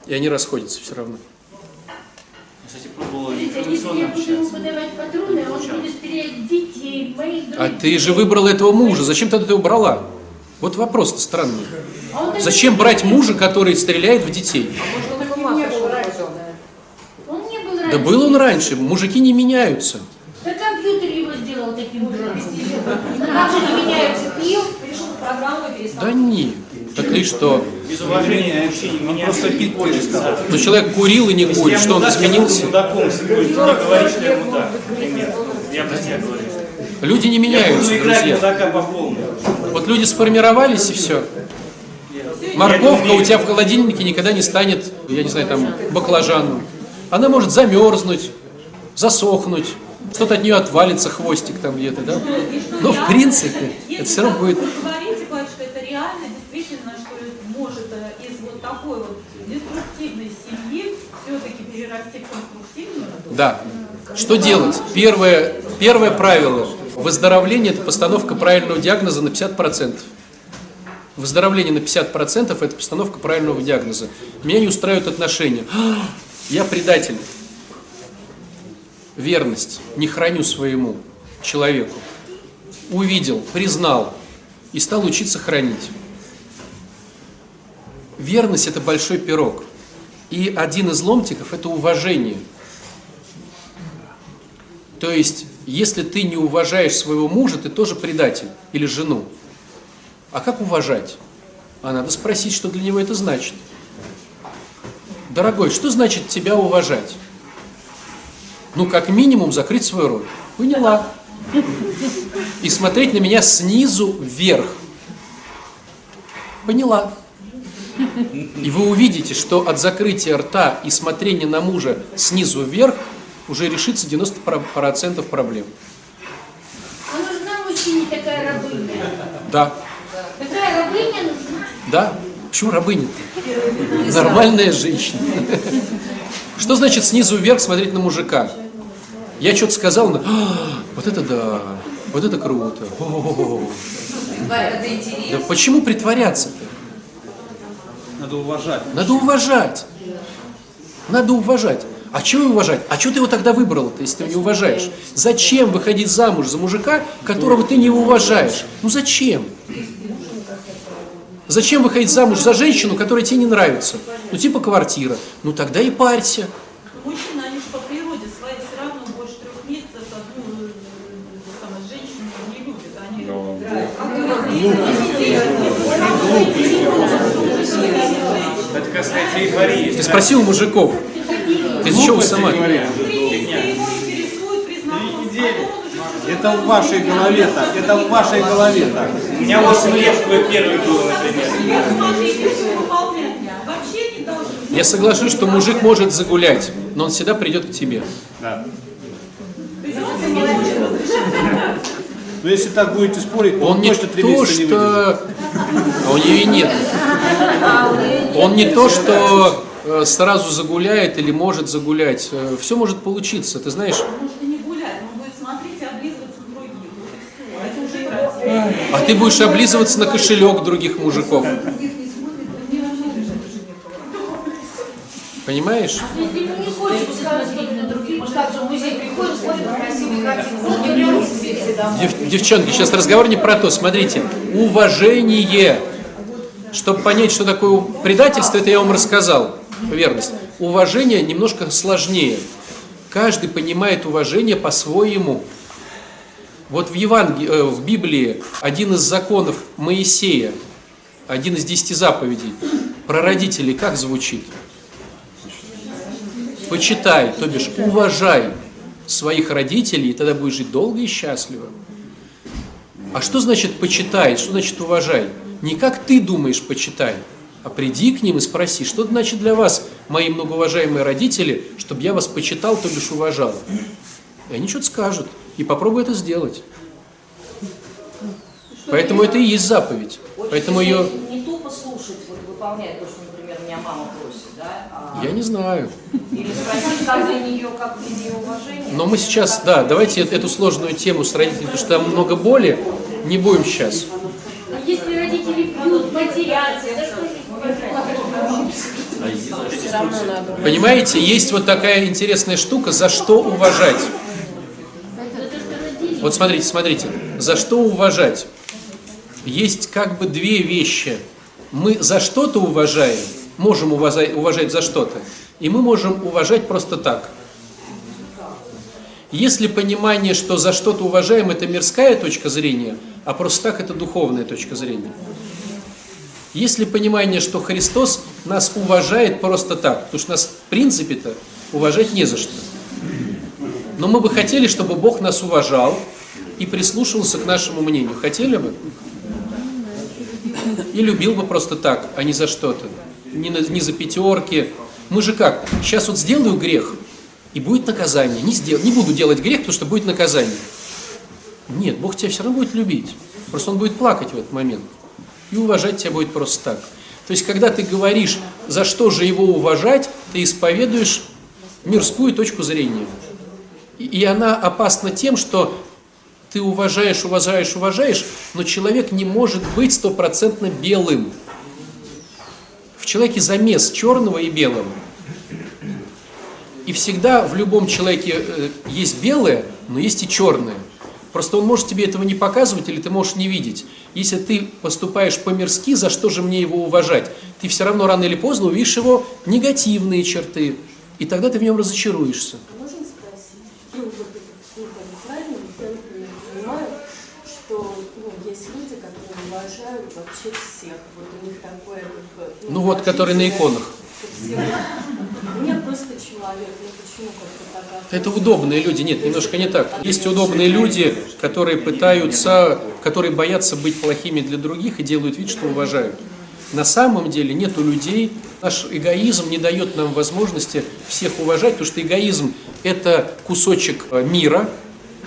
и они расходятся все равно. А друзей. ты же выбрала этого мужа, зачем тогда ты его брала? Вот вопрос-то странный. А Зачем брать мужа, который стреляет в детей? Он не был Да был он раньше, мужики не меняются. Да компьютер его сделал таким. Ну как же не меняются? Пил, перешел в программу, перестал. Да не. Так и что? Без уважения меняется. Просто пить перестал. Ну человек курил и не курит, что он изменился? Если. Люди не меняются, друзья. Вот люди сформировались и все. Морковка у тебя в холодильнике никогда не станет, я не знаю, там, баклажаном. Она может замерзнуть, засохнуть, что-то от нее отвалится, хвостик там где-то, да? Но в принципе, это все равно будет... Вы говорите, батюшка, это реально, действительно, что может э, из вот такой вот деструктивной семьи все-таки перерасти в конструктивную? Да. Что делать? Первое, первое правило. Выздоровление – это постановка правильного диагноза на 50%. Выздоровление на 50% – это постановка правильного диагноза. Меня не устраивают отношения. (gasps) Я предатель. Верность не храню своему человеку. Увидел, признал и стал учиться хранить. Верность – это большой пирог. И один из ломтиков – это уважение. То есть, если ты не уважаешь своего мужа, ты тоже предатель или жену. А как уважать? А надо спросить, что для него это значит. Дорогой, что значит тебя уважать? Ну, как минимум, закрыть свой рот. Поняла. И смотреть на меня снизу вверх. Поняла. И вы увидите, что от закрытия рта и смотрения на мужа снизу вверх уже решится 90% проблем. А нужна мужчине такая рабыня. Да, Такая рабыня нужна. да. Почему рабыня-то? Нормальная женщина. Что значит снизу вверх смотреть на мужика? Я что-то сказал, она, «А, вот это да, вот это круто. О-о-о». Это интересно. Да почему притворяться-то? Надо уважать. Надо уважать. Надо уважать. А чего уважать? А что ты его тогда выбрал-то, если ты его не уважаешь? Зачем выходить замуж за мужика, которого ты не уважаешь? Ну зачем? Зачем выходить замуж за женщину, которая тебе не нравится? Ну типа квартира. Ну тогда и парься. Мужчины, они же по природе своей все равно больше трех месяцев одну э, самую женщину не любят. Они Это касается эйфории. Ты спросил у мужиков. Ты чего сама? Это в вашей голове так, это в вашей голове так. У меня 8 лет такой первый был, например. Я соглашусь, что мужик может загулять, но он всегда придет к тебе. Да. (laughs) Но если так будете спорить, то Он он не точно три то, месяца не выдержит. что... А у нее нет. Он не то, что сразу загуляет или может загулять. Все может получиться, ты знаешь. Может и не гулять, он будет смотреть и облизываться на других. Вот и все. А. А ты будешь облизываться на кошелек других мужиков. Понимаешь? Если ему не хочется смотреть на других, может так же в музей приходит, смотрит на красивые картины, вот. Дев- девчонки, сейчас разговор не про то. Смотрите, уважение. Чтобы понять, что такое предательство, это я вам рассказал. Верность. Уважение немножко сложнее. Каждый понимает уважение по-своему. Вот в, Евангелии, э, в Библии один из законов Моисея, один из десяти заповедей про родителей как звучит? Почитай, то бишь уважай своих родителей, и тогда будешь жить долго и счастливо. А что значит почитай, что значит уважай? Не как ты думаешь, почитай, а приди к ним и спроси, что значит для вас, мои многоуважаемые родители, чтобы я вас почитал, то лишь уважал. И они что-то скажут, и попробуй это сделать. Поэтому это и есть заповедь. Поэтому ее... Не тупо слушать, вот выполнять то, что, например, меня мама просит, да? а- Я не знаю. Или спросить, как для нее, как для нее уважение. Но мы сейчас, да, давайте эт- эту сложную тему с родителями, потому что там много боли, не будем сейчас. Но если родители бьют, матерят, это что Понимаете, есть вот такая интересная штука, за что уважать. Вот смотрите, смотрите, за что уважать? Есть как бы две вещи. Мы за что-то уважаем, можем уважать, уважать за что-то, и мы можем уважать просто так. Если понимание, что за что-то уважаем, это мирская точка зрения, а просто так это духовная точка зрения. Если понимание, что Христос нас уважает просто так, потому что нас в принципе-то уважать не за что. Но мы бы хотели, чтобы Бог нас уважал и прислушивался к нашему мнению. Хотели бы? И любил бы просто так, а не за что-то. Не, на- не за пятерки. Мы же как? Сейчас вот сделаю грех, и будет наказание. Не, сдел... не буду делать грех, потому что будет наказание. Нет, Бог тебя все равно будет любить. Просто Он будет плакать в этот момент. И уважать тебя будет просто так. То есть, когда ты говоришь, за что же его уважать, ты исповедуешь мирскую точку зрения. И- она опасна тем, что ты уважаешь, уважаешь, уважаешь, но человек не может быть стопроцентно белым. В человеке замес черного и белого. И всегда в любом человеке э, есть белое, но есть и черное. Просто он может тебе этого не показывать или ты можешь не видеть. Если ты поступаешь по-мирски, за что же мне его уважать? Ты все равно рано или поздно увидишь его негативные черты. И тогда ты в нем разочаруешься. Можно спросить? Ну, вот это, ну, как бы правильно, я например, понимаю, что ну, есть люди, которые уважают вообще всех. Вот у них такое бы... Ну вот, которые на иконах. ко всему. Нет, просто человек, ну почему как-то так Это удобные люди. Нет, немножко не так. Есть удобные люди, которые пытаются, которые боятся быть плохими для других и делают вид, что уважают. На самом деле нету людей, наш эгоизм не дает нам возможности всех уважать, потому что эгоизм – это кусочек э, мира,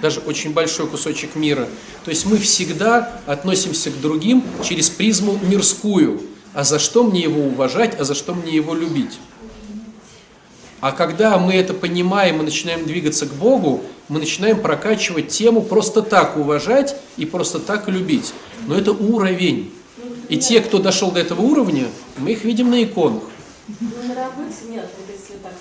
даже очень большой кусочек мира. То есть мы всегда относимся к другим через призму мирскую. А за что мне его уважать, а за что мне его любить? А когда мы это понимаем и начинаем двигаться к Богу, мы начинаем прокачивать тему просто так уважать и просто так любить. Но это уровень. И те, кто дошел до этого уровня, мы их видим на иконах. Ну, на работе нет, вот если так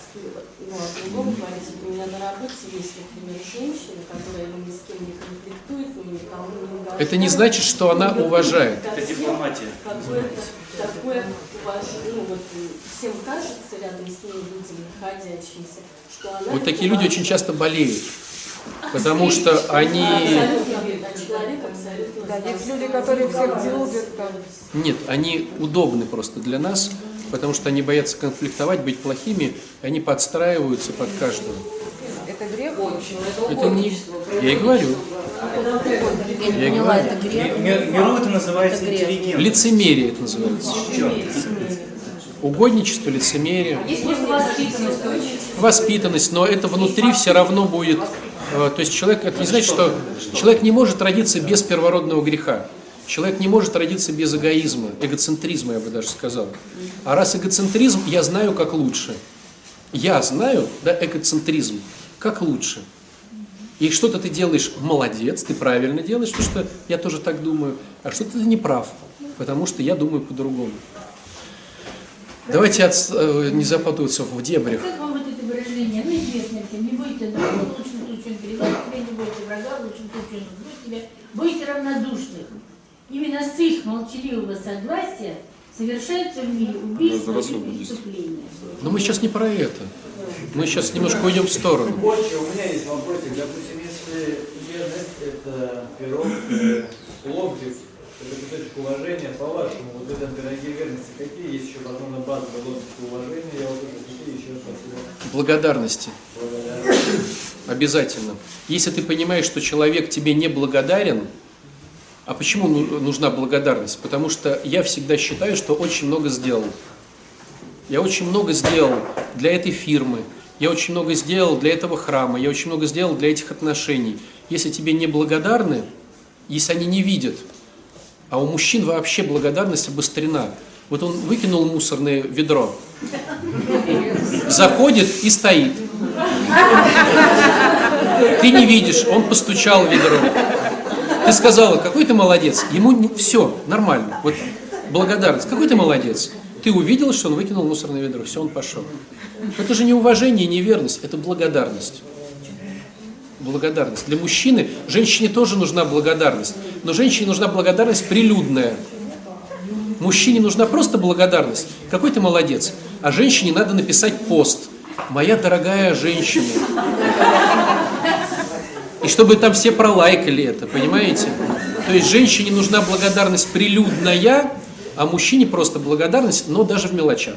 ну, о другом говорить, вот у меня на работе есть, например, женщина, которая ни с кем не конфликтует, никому не угождает. Это не значит, что она уважает. Это всем дипломатия. Какое-то такое уважение, ну, вот всем кажется рядом с ней людям находящимся, что она... Вот такие люди очень часто болеют. Потому что они... Да, есть люди, которые всех любят, там, Нет, они удобны просто для нас, потому что они боятся конфликтовать, быть плохими, и они подстраиваются под каждого. это грех. Это не... Я и говорю. Я и говорю. Миру это называется интеллигент. Лицемерие это называется. Угодничество, лицемерие. Просто воспитанность воспитанность, но это внутри все равно будет. э, То есть человек, это не значит, что человек не может родиться без первородного греха. Человек не может родиться без эгоизма, эгоцентризма, я бы даже сказал. А раз эгоцентризм, я знаю, как лучше. Я знаю, да, эгоцентризм, как лучше. И что-то ты делаешь, молодец, ты правильно делаешь, потому что я тоже так думаю, а что-то ты не прав, потому что я думаю по-другому. Давайте от- э, не запутываться в дебрях. Как вам вот это выражение, ну известно всем, не бойся друга, лучше случайно передать тебя, не бойся врага, лучше случайно зло тебя, бойся равнодушных. Именно с их молчаливого согласия совершается в мире убийство и преступление. Но мы сейчас не про это. Мы сейчас немножко уйдем в сторону. Больше у меня есть вопросик. Допустим, если верность это пирог, э, лобзик, это кусочек уважения, по-вашему, вот в этом пироге верности, какие есть еще, возможно, базовые лобзики уважения, я вот это какие еще спасибо. Благодарности. Благодарю. Обязательно. Если ты понимаешь, что человек тебе не благодарен, А почему ну- нужна благодарность? Потому что я всегда считаю, что очень много сделал. Я очень много сделал для этой фирмы, я очень много сделал для этого храма, я очень много сделал для этих отношений. Если тебе не благодарны, если они не видят, а у мужчин вообще благодарность обострена. Вот он выкинул мусорное ведро, заходит и стоит. Ты не видишь, он постучал в ведро. Ты сказала, какой ты молодец. Ему все нормально. Вот благодарность. Какой ты молодец. Ты увидел, что он выкинул мусорное ведро. Все, он пошел. Это же не уважение, не верность, это благодарность. Благодарность. Для мужчины, женщине тоже нужна благодарность. Но женщине нужна благодарность прилюдная. Мужчине нужна просто благодарность. Какой ты молодец. А женщине надо написать пост. Моя дорогая женщина. И чтобы там все пролайкали это, понимаете? То есть женщине нужна благодарность прилюдная, а мужчине просто благодарность, но даже в мелочах.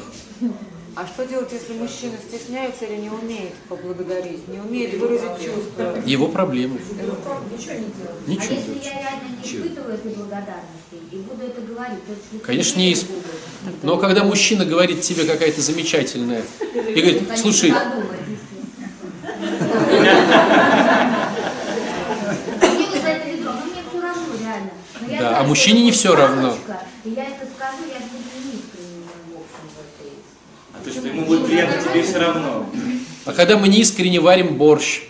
А что делать, если мужчина стесняется или не умеет поблагодарить, не умеет выразить чувства? Его проблемы. А Ничего. если я реально не испытываю этой благодарности и буду это говорить, то есть Конечно, не исп... Но когда мужчина говорит тебе какая-то замечательная и говорит, слушай, ну все Да, а мужчине не всё равно. я это скажу, я буду неискренне, в общем, в этой. А то, что ему будет приятно, тебе все равно. а когда мы не искренне варим борщ,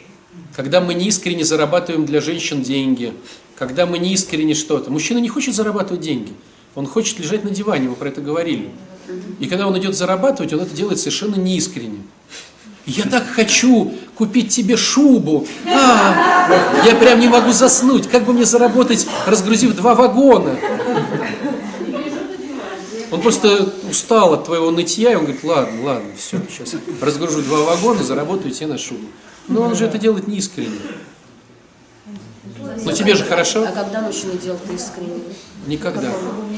когда мы не искренне зарабатываем для женщин деньги, когда мы не искренне что-то. Мужчина не хочет зарабатывать деньги, он хочет лежать на диване, мы про это говорили. И когда он идет зарабатывать, он это делает совершенно неискренне. Я так хочу купить тебе шубу. А, я прям не могу заснуть. Как бы мне заработать, разгрузив два вагона? Он просто устал от твоего нытья, и он говорит, ладно, ладно, все, сейчас разгружу два вагона, заработаю тебе на шубу. Но он же это делает не искренне. Но тебе же хорошо? А когда мужчина делает искренне? Никогда.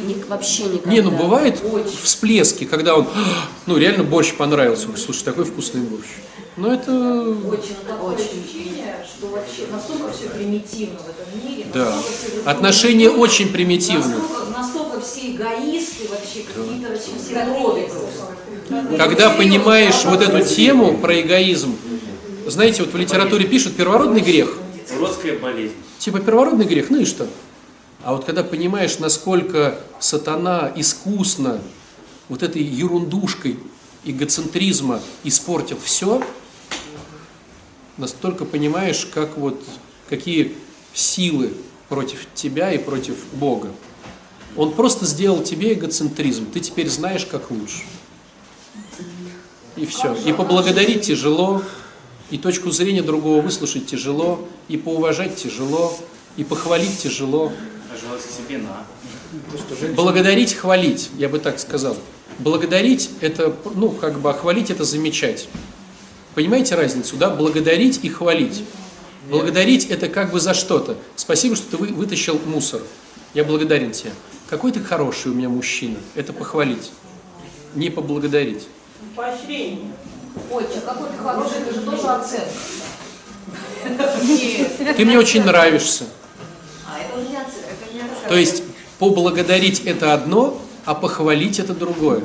Ник- вообще никогда. Не, ну бывает всплески, когда он, (gasps) ну реально борщ понравился. Слушай, такой вкусный борщ. Но это, Очень ощущение, что вообще настолько все примитивно в этом мире. да, настолько все- отношения очень примитивны. Настолько, настолько все эгоисты вообще, какие-то вообще все просто. Когда понимаешь вот эту тему про эгоизм, знаете, вот в литературе пишут первородный грех. Уродская болезнь. Типа первородный грех, ну и что? А вот когда понимаешь, насколько сатана искусно вот этой ерундушкой эгоцентризма испортил все, настолько понимаешь, как вот, какие силы против тебя и против Бога. Он просто сделал тебе эгоцентризм, ты теперь знаешь, как лучше. И все. И поблагодарить тяжело, и точку зрения другого выслушать тяжело, и поуважать тяжело, и похвалить тяжело. Себе на. Благодарить, хвалить, я бы так сказал. Благодарить это, ну, как бы, а хвалить это замечать. Понимаете разницу, да? Благодарить и хвалить. Благодарить это как бы за что-то. Спасибо, что ты вы- вытащил мусор. Я благодарен тебе. Какой ты хороший у меня мужчина. Это похвалить. Не поблагодарить. Поощрение. Ой, чё, какой ты хороший, это же тоже оценка. Ты мне очень нравишься. А это уже не оценка. То есть поблагодарить это одно, а похвалить это другое.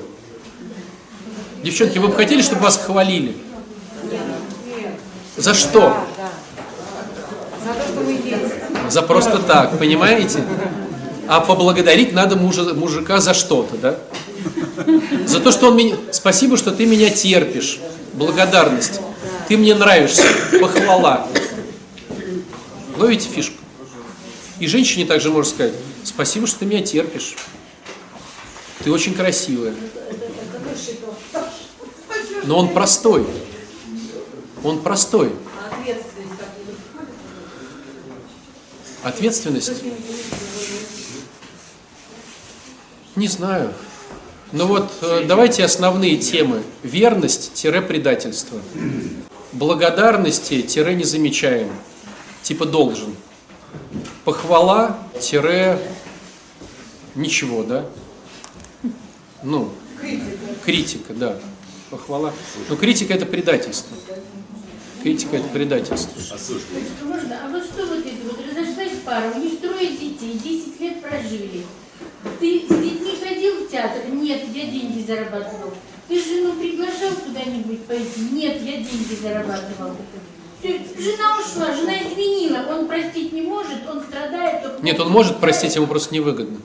Девчонки, вы бы хотели, чтобы вас хвалили? За что? За то, что мы есть. За просто так, понимаете? А поблагодарить надо мужа, мужика за что-то, да? За то, что он меня... Спасибо, что ты меня терпишь. Благодарность. Ты мне нравишься. Похвала. Ловите фишку? И женщине также можно сказать, спасибо, что ты меня терпишь. Ты очень красивая. Но он простой. Он простой. А ответственность не знаю. Ну вот э, давайте основные темы. Верность-предательство. Благодарности-незамечаем. Типа должен. Похвала-ничего, да? Ну, критика, да. Похвала. Но критика это предательство. Критика это предательство. Можно? А вот что вот это вот разошлась пара, у них трое детей, 10 лет прожили. Ты с детьми ходил в театр? Нет, я деньги зарабатывал. Ты жену приглашал куда-нибудь пойти? Нет, я деньги зарабатывал. Жена ушла, жена изменила, он простить не может, он страдает. только- Нет, он может простить, ему просто невыгодно.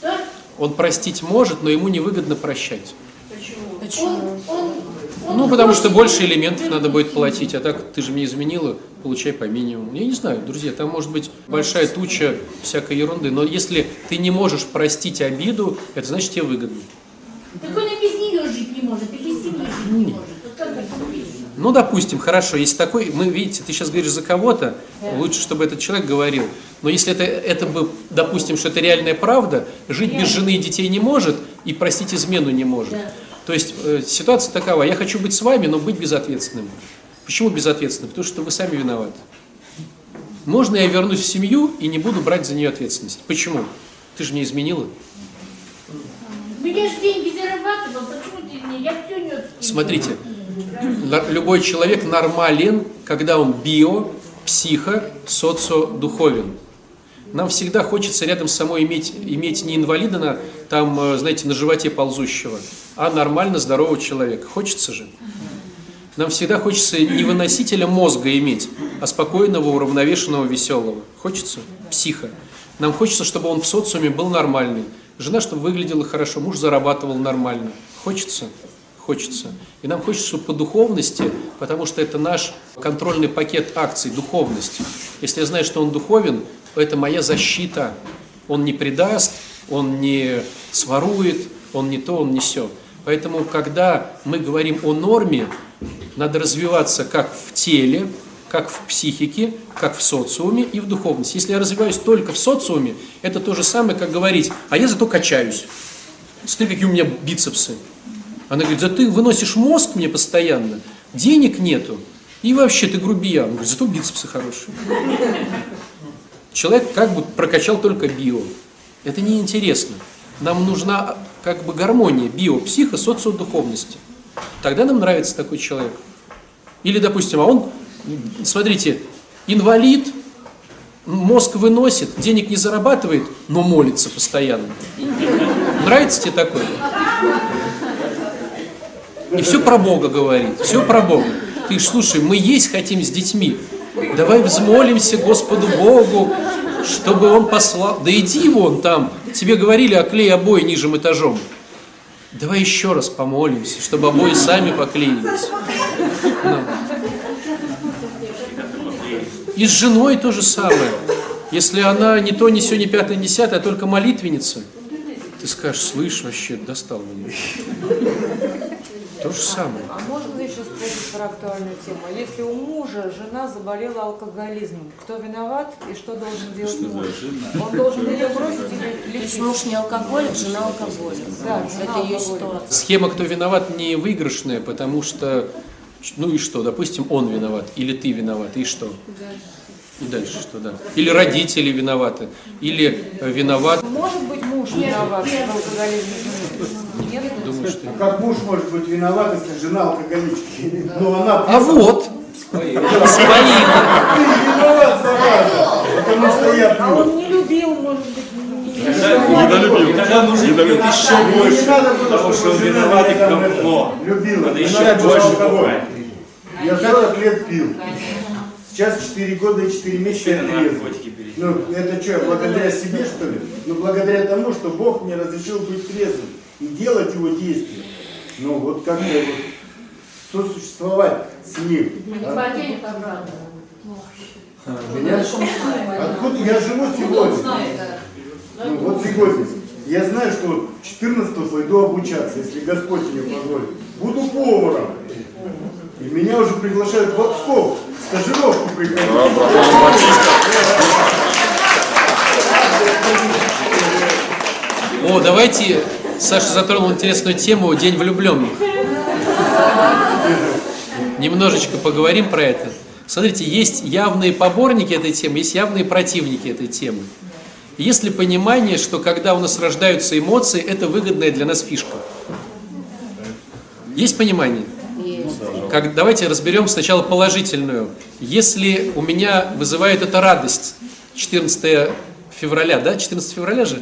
Что? Он простить может, но ему невыгодно прощать. Он, он, он Ну, потому что больше элементов надо будет платить, а так ты же мне изменила, получай по минимуму. Я не знаю, друзья, там может быть большая туча всякой ерунды, но если ты не можешь простить обиду, это значит тебе выгодно. Так он и без нее жить не может, и без семьи жить не может. Ну, допустим, хорошо, если такой, мы, видите, ты сейчас говоришь за кого-то, лучше, чтобы этот человек говорил. Но если это, это бы, допустим, что это реальная правда, жить без жены и детей не может, и простить измену не может. Да. То есть э, ситуация такова, я хочу быть с вами, но быть безответственным. Почему безответственным? Потому что вы сами виноваты. Можно я вернусь в семью и не буду брать за нее ответственность? Почему? Ты же мне изменила. Ну я же деньги зарабатывал, почему ты? Я все нес. Смотрите, любой человек нормален, когда он био, психо, социодуховен. Нам всегда хочется рядом с собой иметь, иметь не инвалида, на, там, э, знаете, на животе ползущего, а нормально здорового человека. Хочется же. Нам всегда хочется не выносителя мозга иметь, а спокойного, уравновешенного, веселого. Хочется? Психа. Нам хочется, чтобы он в социуме был нормальный. Жена, чтобы выглядела хорошо, муж зарабатывал нормально. Хочется? Хочется. И нам хочется, чтобы по духовности, потому что это наш контрольный пакет акций, духовность. Если я знаю, что он духовен, это моя защита. Он не предаст, он не сворует, он не то, он не все. Поэтому, когда мы говорим о норме, надо развиваться как в теле, как в психике, как в социуме и в духовности. Если я развиваюсь только в социуме, это то же самое, как говорить, а я зато качаюсь. Смотри, какие у меня бицепсы. Она говорит, за ты выносишь мозг мне постоянно, денег нету, и вообще ты грубиян. Он говорит, зато бицепсы хорошие. Человек как бы прокачал только био. Это неинтересно. Нам нужна как бы гармония био, психо, социодуховности. Тогда нам нравится такой человек. Или, допустим, а он, смотрите, инвалид, мозг выносит, денег не зарабатывает, но молится постоянно. Нравится тебе такой? И все про Бога говорит, все про Бога. Ты ж, слушай, мы есть хотим с детьми. Давай взмолимся Господу Богу, чтобы Он послал. Да иди вон там. Тебе говорили, оклей обои нижним этажом. Давай еще раз помолимся, чтобы обои сами поклеились. Ну. И с женой то же самое. Если она не то, не все, не пятое, не десятое, а только молитвенница, ты скажешь, слышь, вообще достал меня. То же самое. А можно про актуальную тему? Если у мужа жена заболела алкоголизмом, кто виноват и что должен делать муж? Он должен ее бросить или То есть лечить? муж не алкоголик, жена алкоголик. Да, это жена ее алкоголик. ситуация. Схема «кто виноват» не выигрышная, потому что, ну и что, допустим, он виноват, или ты виноват, и что? И дальше что, да. Или родители виноваты, или виноват, Может быть муж виноват в алкоголизме? Нет? Думаю, что... Как муж может быть виноват, если жена алкоголичка? Ну она А вот, свои. виноват зараза, потому что я А он не любил, может быть, не- не- Недолюбил. И тогда нужно пьет еще Не больше, потому что он виноват и меня там это но. Любила. Надо еще больше бывает. Я 40 лет пил. Сейчас 4 года и 4 месяца я трезвый. Ну, это что, благодаря себе, что ли? Ну, благодаря тому, что Бог мне разрешил быть трезвым и делать его действия. Ну, вот как-то вот сосуществовать с ним. А обратно. Меня? Откуда я живу сегодня? Ну, вот сегодня. Я знаю, что 14 пойду обучаться, если Господь мне позволит. Буду поваром. И меня уже приглашают в Псков стажировку приходить. (laughs) О, давайте, Саша затронул интересную тему «День влюбленных». Немножечко поговорим про это. Смотрите, есть явные поборники этой темы, есть явные противники этой темы. Есть ли понимание, что когда у нас рождаются эмоции, это выгодная для нас фишка? Есть понимание? Как, давайте разберем сначала положительную. Если у меня вызывает это радость, 14 февраля, да, 14 февраля же,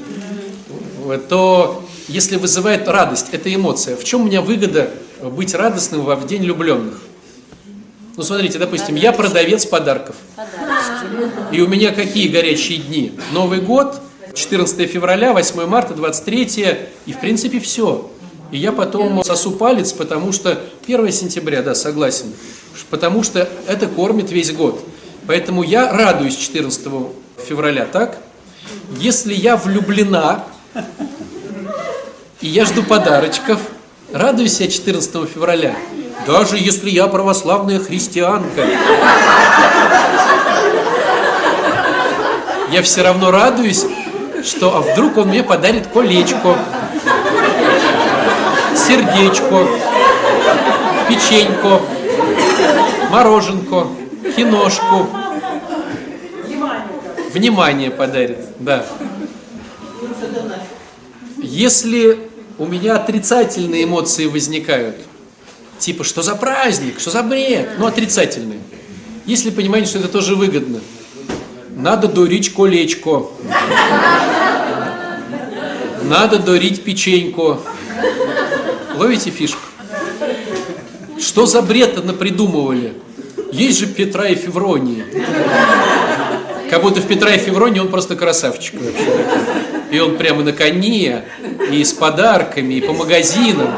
то если вызывает радость, это эмоция. В чем у меня выгода быть радостным в день влюбленных? Ну, смотрите, допустим, я продавец подарков. И у меня какие горячие дни? Новый год, 14 февраля, 8 марта, 23, и в принципе все. И я потом сосу палец, потому что 1 сентября, да, согласен, потому что это кормит весь год. Поэтому я радуюсь 14 февраля, так? Если я влюблена, и я жду подарочков, радуюсь я 14 февраля, даже если я православная христианка. Я все равно радуюсь, что а вдруг он мне подарит колечко, сердечко, печеньку, мороженку, киношку. Внимание подарит, да. Если у меня отрицательные эмоции возникают, типа, что за праздник, что за бред, ну, отрицательные. Если понимаете, что это тоже выгодно, надо дурить колечко, надо дурить печеньку. Ловите фишку? Что за бред напридумывали? Есть же Петра и Февронии. Как будто в Петра и Февронии он просто красавчик вообще. И он прямо на коне, и с подарками, и по магазинам.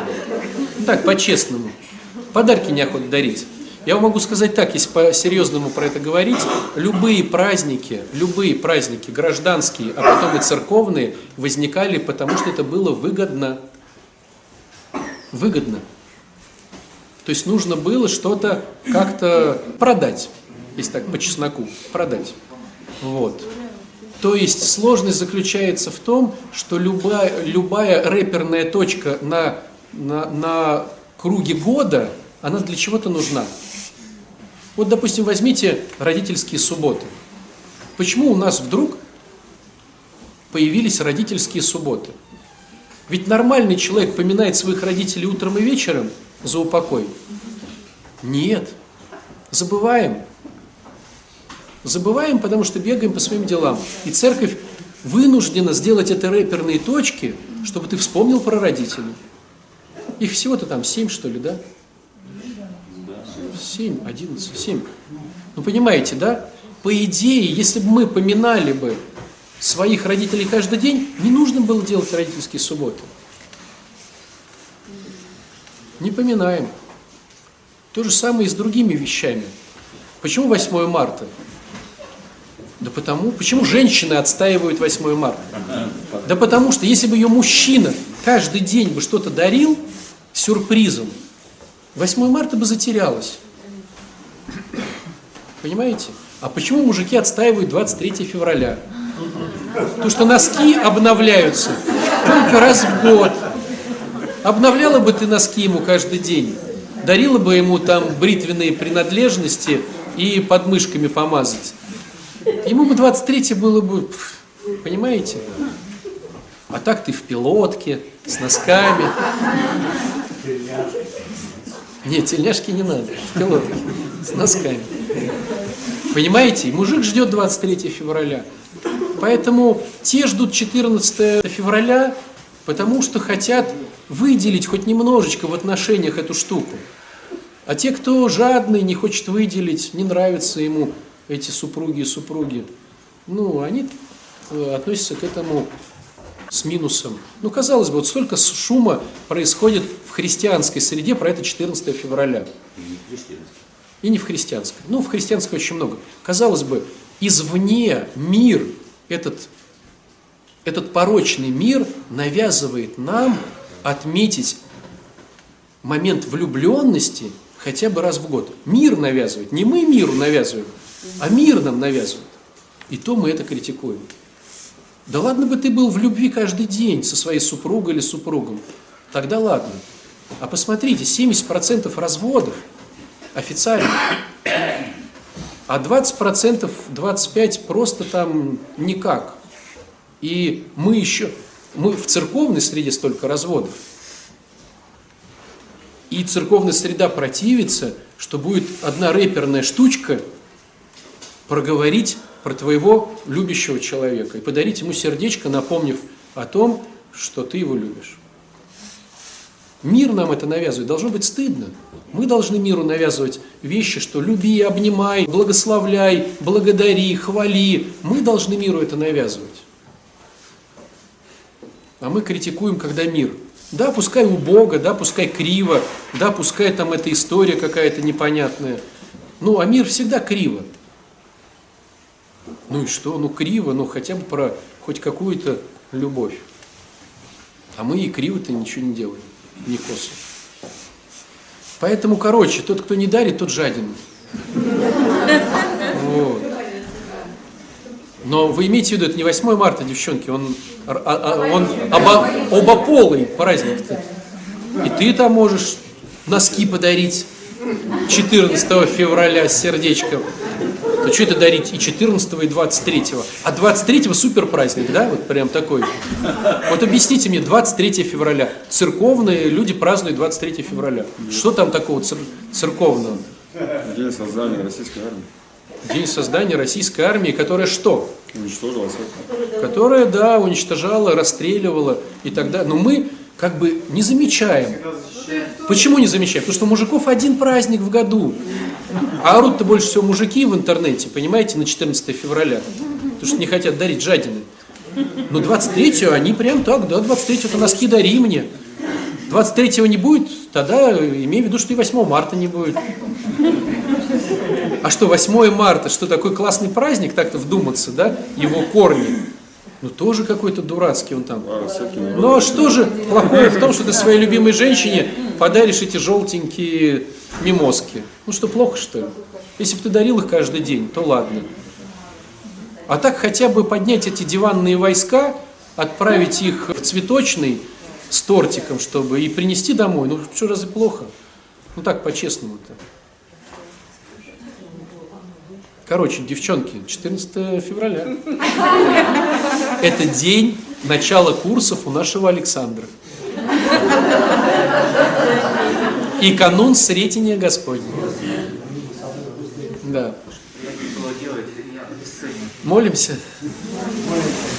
Так, по-честному. Подарки неохота дарить. Я вам могу сказать так, если по-серьезному про это говорить, любые праздники, любые праздники, гражданские, а потом и церковные, возникали потому, что это было выгодно. Выгодно. То есть нужно было что-то как-то продать, если так по чесноку, продать. Вот. То есть сложность заключается в том, что любая, любая рэперная точка на, на, на круге года, она для чего-то нужна. Вот, допустим, возьмите родительские субботы. Почему у нас вдруг появились родительские субботы? Ведь нормальный человек поминает своих родителей утром и вечером за упокой. Нет. Забываем. Забываем, потому что бегаем по своим делам. И церковь вынуждена сделать это рэперные точки, чтобы ты вспомнил про родителей. Их всего-то там семь, что ли, да? 7, 11, 7. Ну, понимаете, да? По идее, если бы мы поминали бы своих родителей каждый день, не нужно было делать родительские субботы. Не поминаем. То же самое и с другими вещами. Почему 8 марта? Да потому, почему женщины отстаивают 8 марта? Да потому что если бы ее мужчина каждый день бы что-то дарил сюрпризом, 8 марта бы затерялось. Понимаете? А почему мужики отстаивают 23 февраля? Потому что носки обновляются только раз в год. Обновляла бы ты носки ему каждый день, дарила бы ему там бритвенные принадлежности и подмышками помазать. Ему бы 23 было бы, понимаете? А так ты в пилотке, с носками. Нет, тельняшки не надо, в пилотке, с носками. Понимаете? Мужик ждет 23 февраля. Поэтому те ждут 14 февраля, потому что хотят выделить хоть немножечко в отношениях эту штуку. А те, кто жадный, не хочет выделить, не нравятся ему эти супруги и супруги, ну, они э, относятся к этому с минусом. Ну, казалось бы, вот столько шума происходит в христианской среде про это 14 февраля. И не в христианской. Ну, в христианской очень много. Казалось бы, извне мир, этот, этот порочный мир навязывает нам отметить момент влюбленности хотя бы раз в год. Мир навязывает. Не мы миру навязываем, а мир нам навязывает. И то мы это критикуем. Да ладно бы ты был в любви каждый день со своей супругой или супругом. Тогда ладно. А посмотрите, 70% разводов официально. А 20%, 25% просто там никак. И мы еще, мы в церковной среде столько разводов. И церковная среда противится, что будет одна рэперная штучка проговорить про твоего любящего человека и подарить ему сердечко, напомнив о том, что ты его любишь. Мир нам это навязывает, должно быть стыдно. Мы должны миру навязывать вещи, что люби, обнимай, благословляй, благодари, хвали. Мы должны миру это навязывать. А мы критикуем, когда мир. Да, пускай убого, да, пускай криво, да, пускай там эта история какая-то непонятная. Ну, а мир всегда криво. Ну и что? Ну криво, ну хотя бы про хоть какую-то любовь. А мы и криво-то ничего не делаем, не косо. Поэтому, короче, тот, кто не дарит, тот жаден. Вот. Но вы имеете в виду, это не 8 марта, девчонки, он, а, а, он оба, обополый праздник. -то. И ты там можешь носки подарить 14 февраля с сердечком. То что это дарить и 14 и 23 А 23 супер праздник, да? Вот прям такой. Вот объясните мне, 23 февраля. Церковные люди празднуют 23 февраля. Что там такого цер церковного? День создания российской армии. День создания российской армии, которая что? Уничтожила. Которая, да, уничтожала, расстреливала и так далее. Но мы как бы не замечаем. Почему не замечаем? Потому что у мужиков один праздник в году. А орут-то больше всего мужики в интернете, понимаете, на 14 февраля. Потому что не хотят дарить жадины. Но 23-го они прям так, да, 23-го это носки дари мне. 23-го не будет, тогда имей в виду, что и 8 марта не будет. А что, 8 марта, что такой классный праздник, так-то вдуматься, да, его корни. Ну тоже какой-то дурацкий он там. Ну а что же плохого в том, что ты своей любимой женщине подаришь эти желтенькие мимоски? Ну что, плохо что ли? Если бы ты дарил их каждый день, то ладно. А так хотя бы поднять эти диванные войска, отправить их в цветочный с тортиком, чтобы и принести домой. Ну что разве плохо? Ну так по-честному-то. Короче, девчонки, 14 февраля. Это день начала курсов у нашего Александра. И канун Сретения Господня. Да. Молимся. Молимся.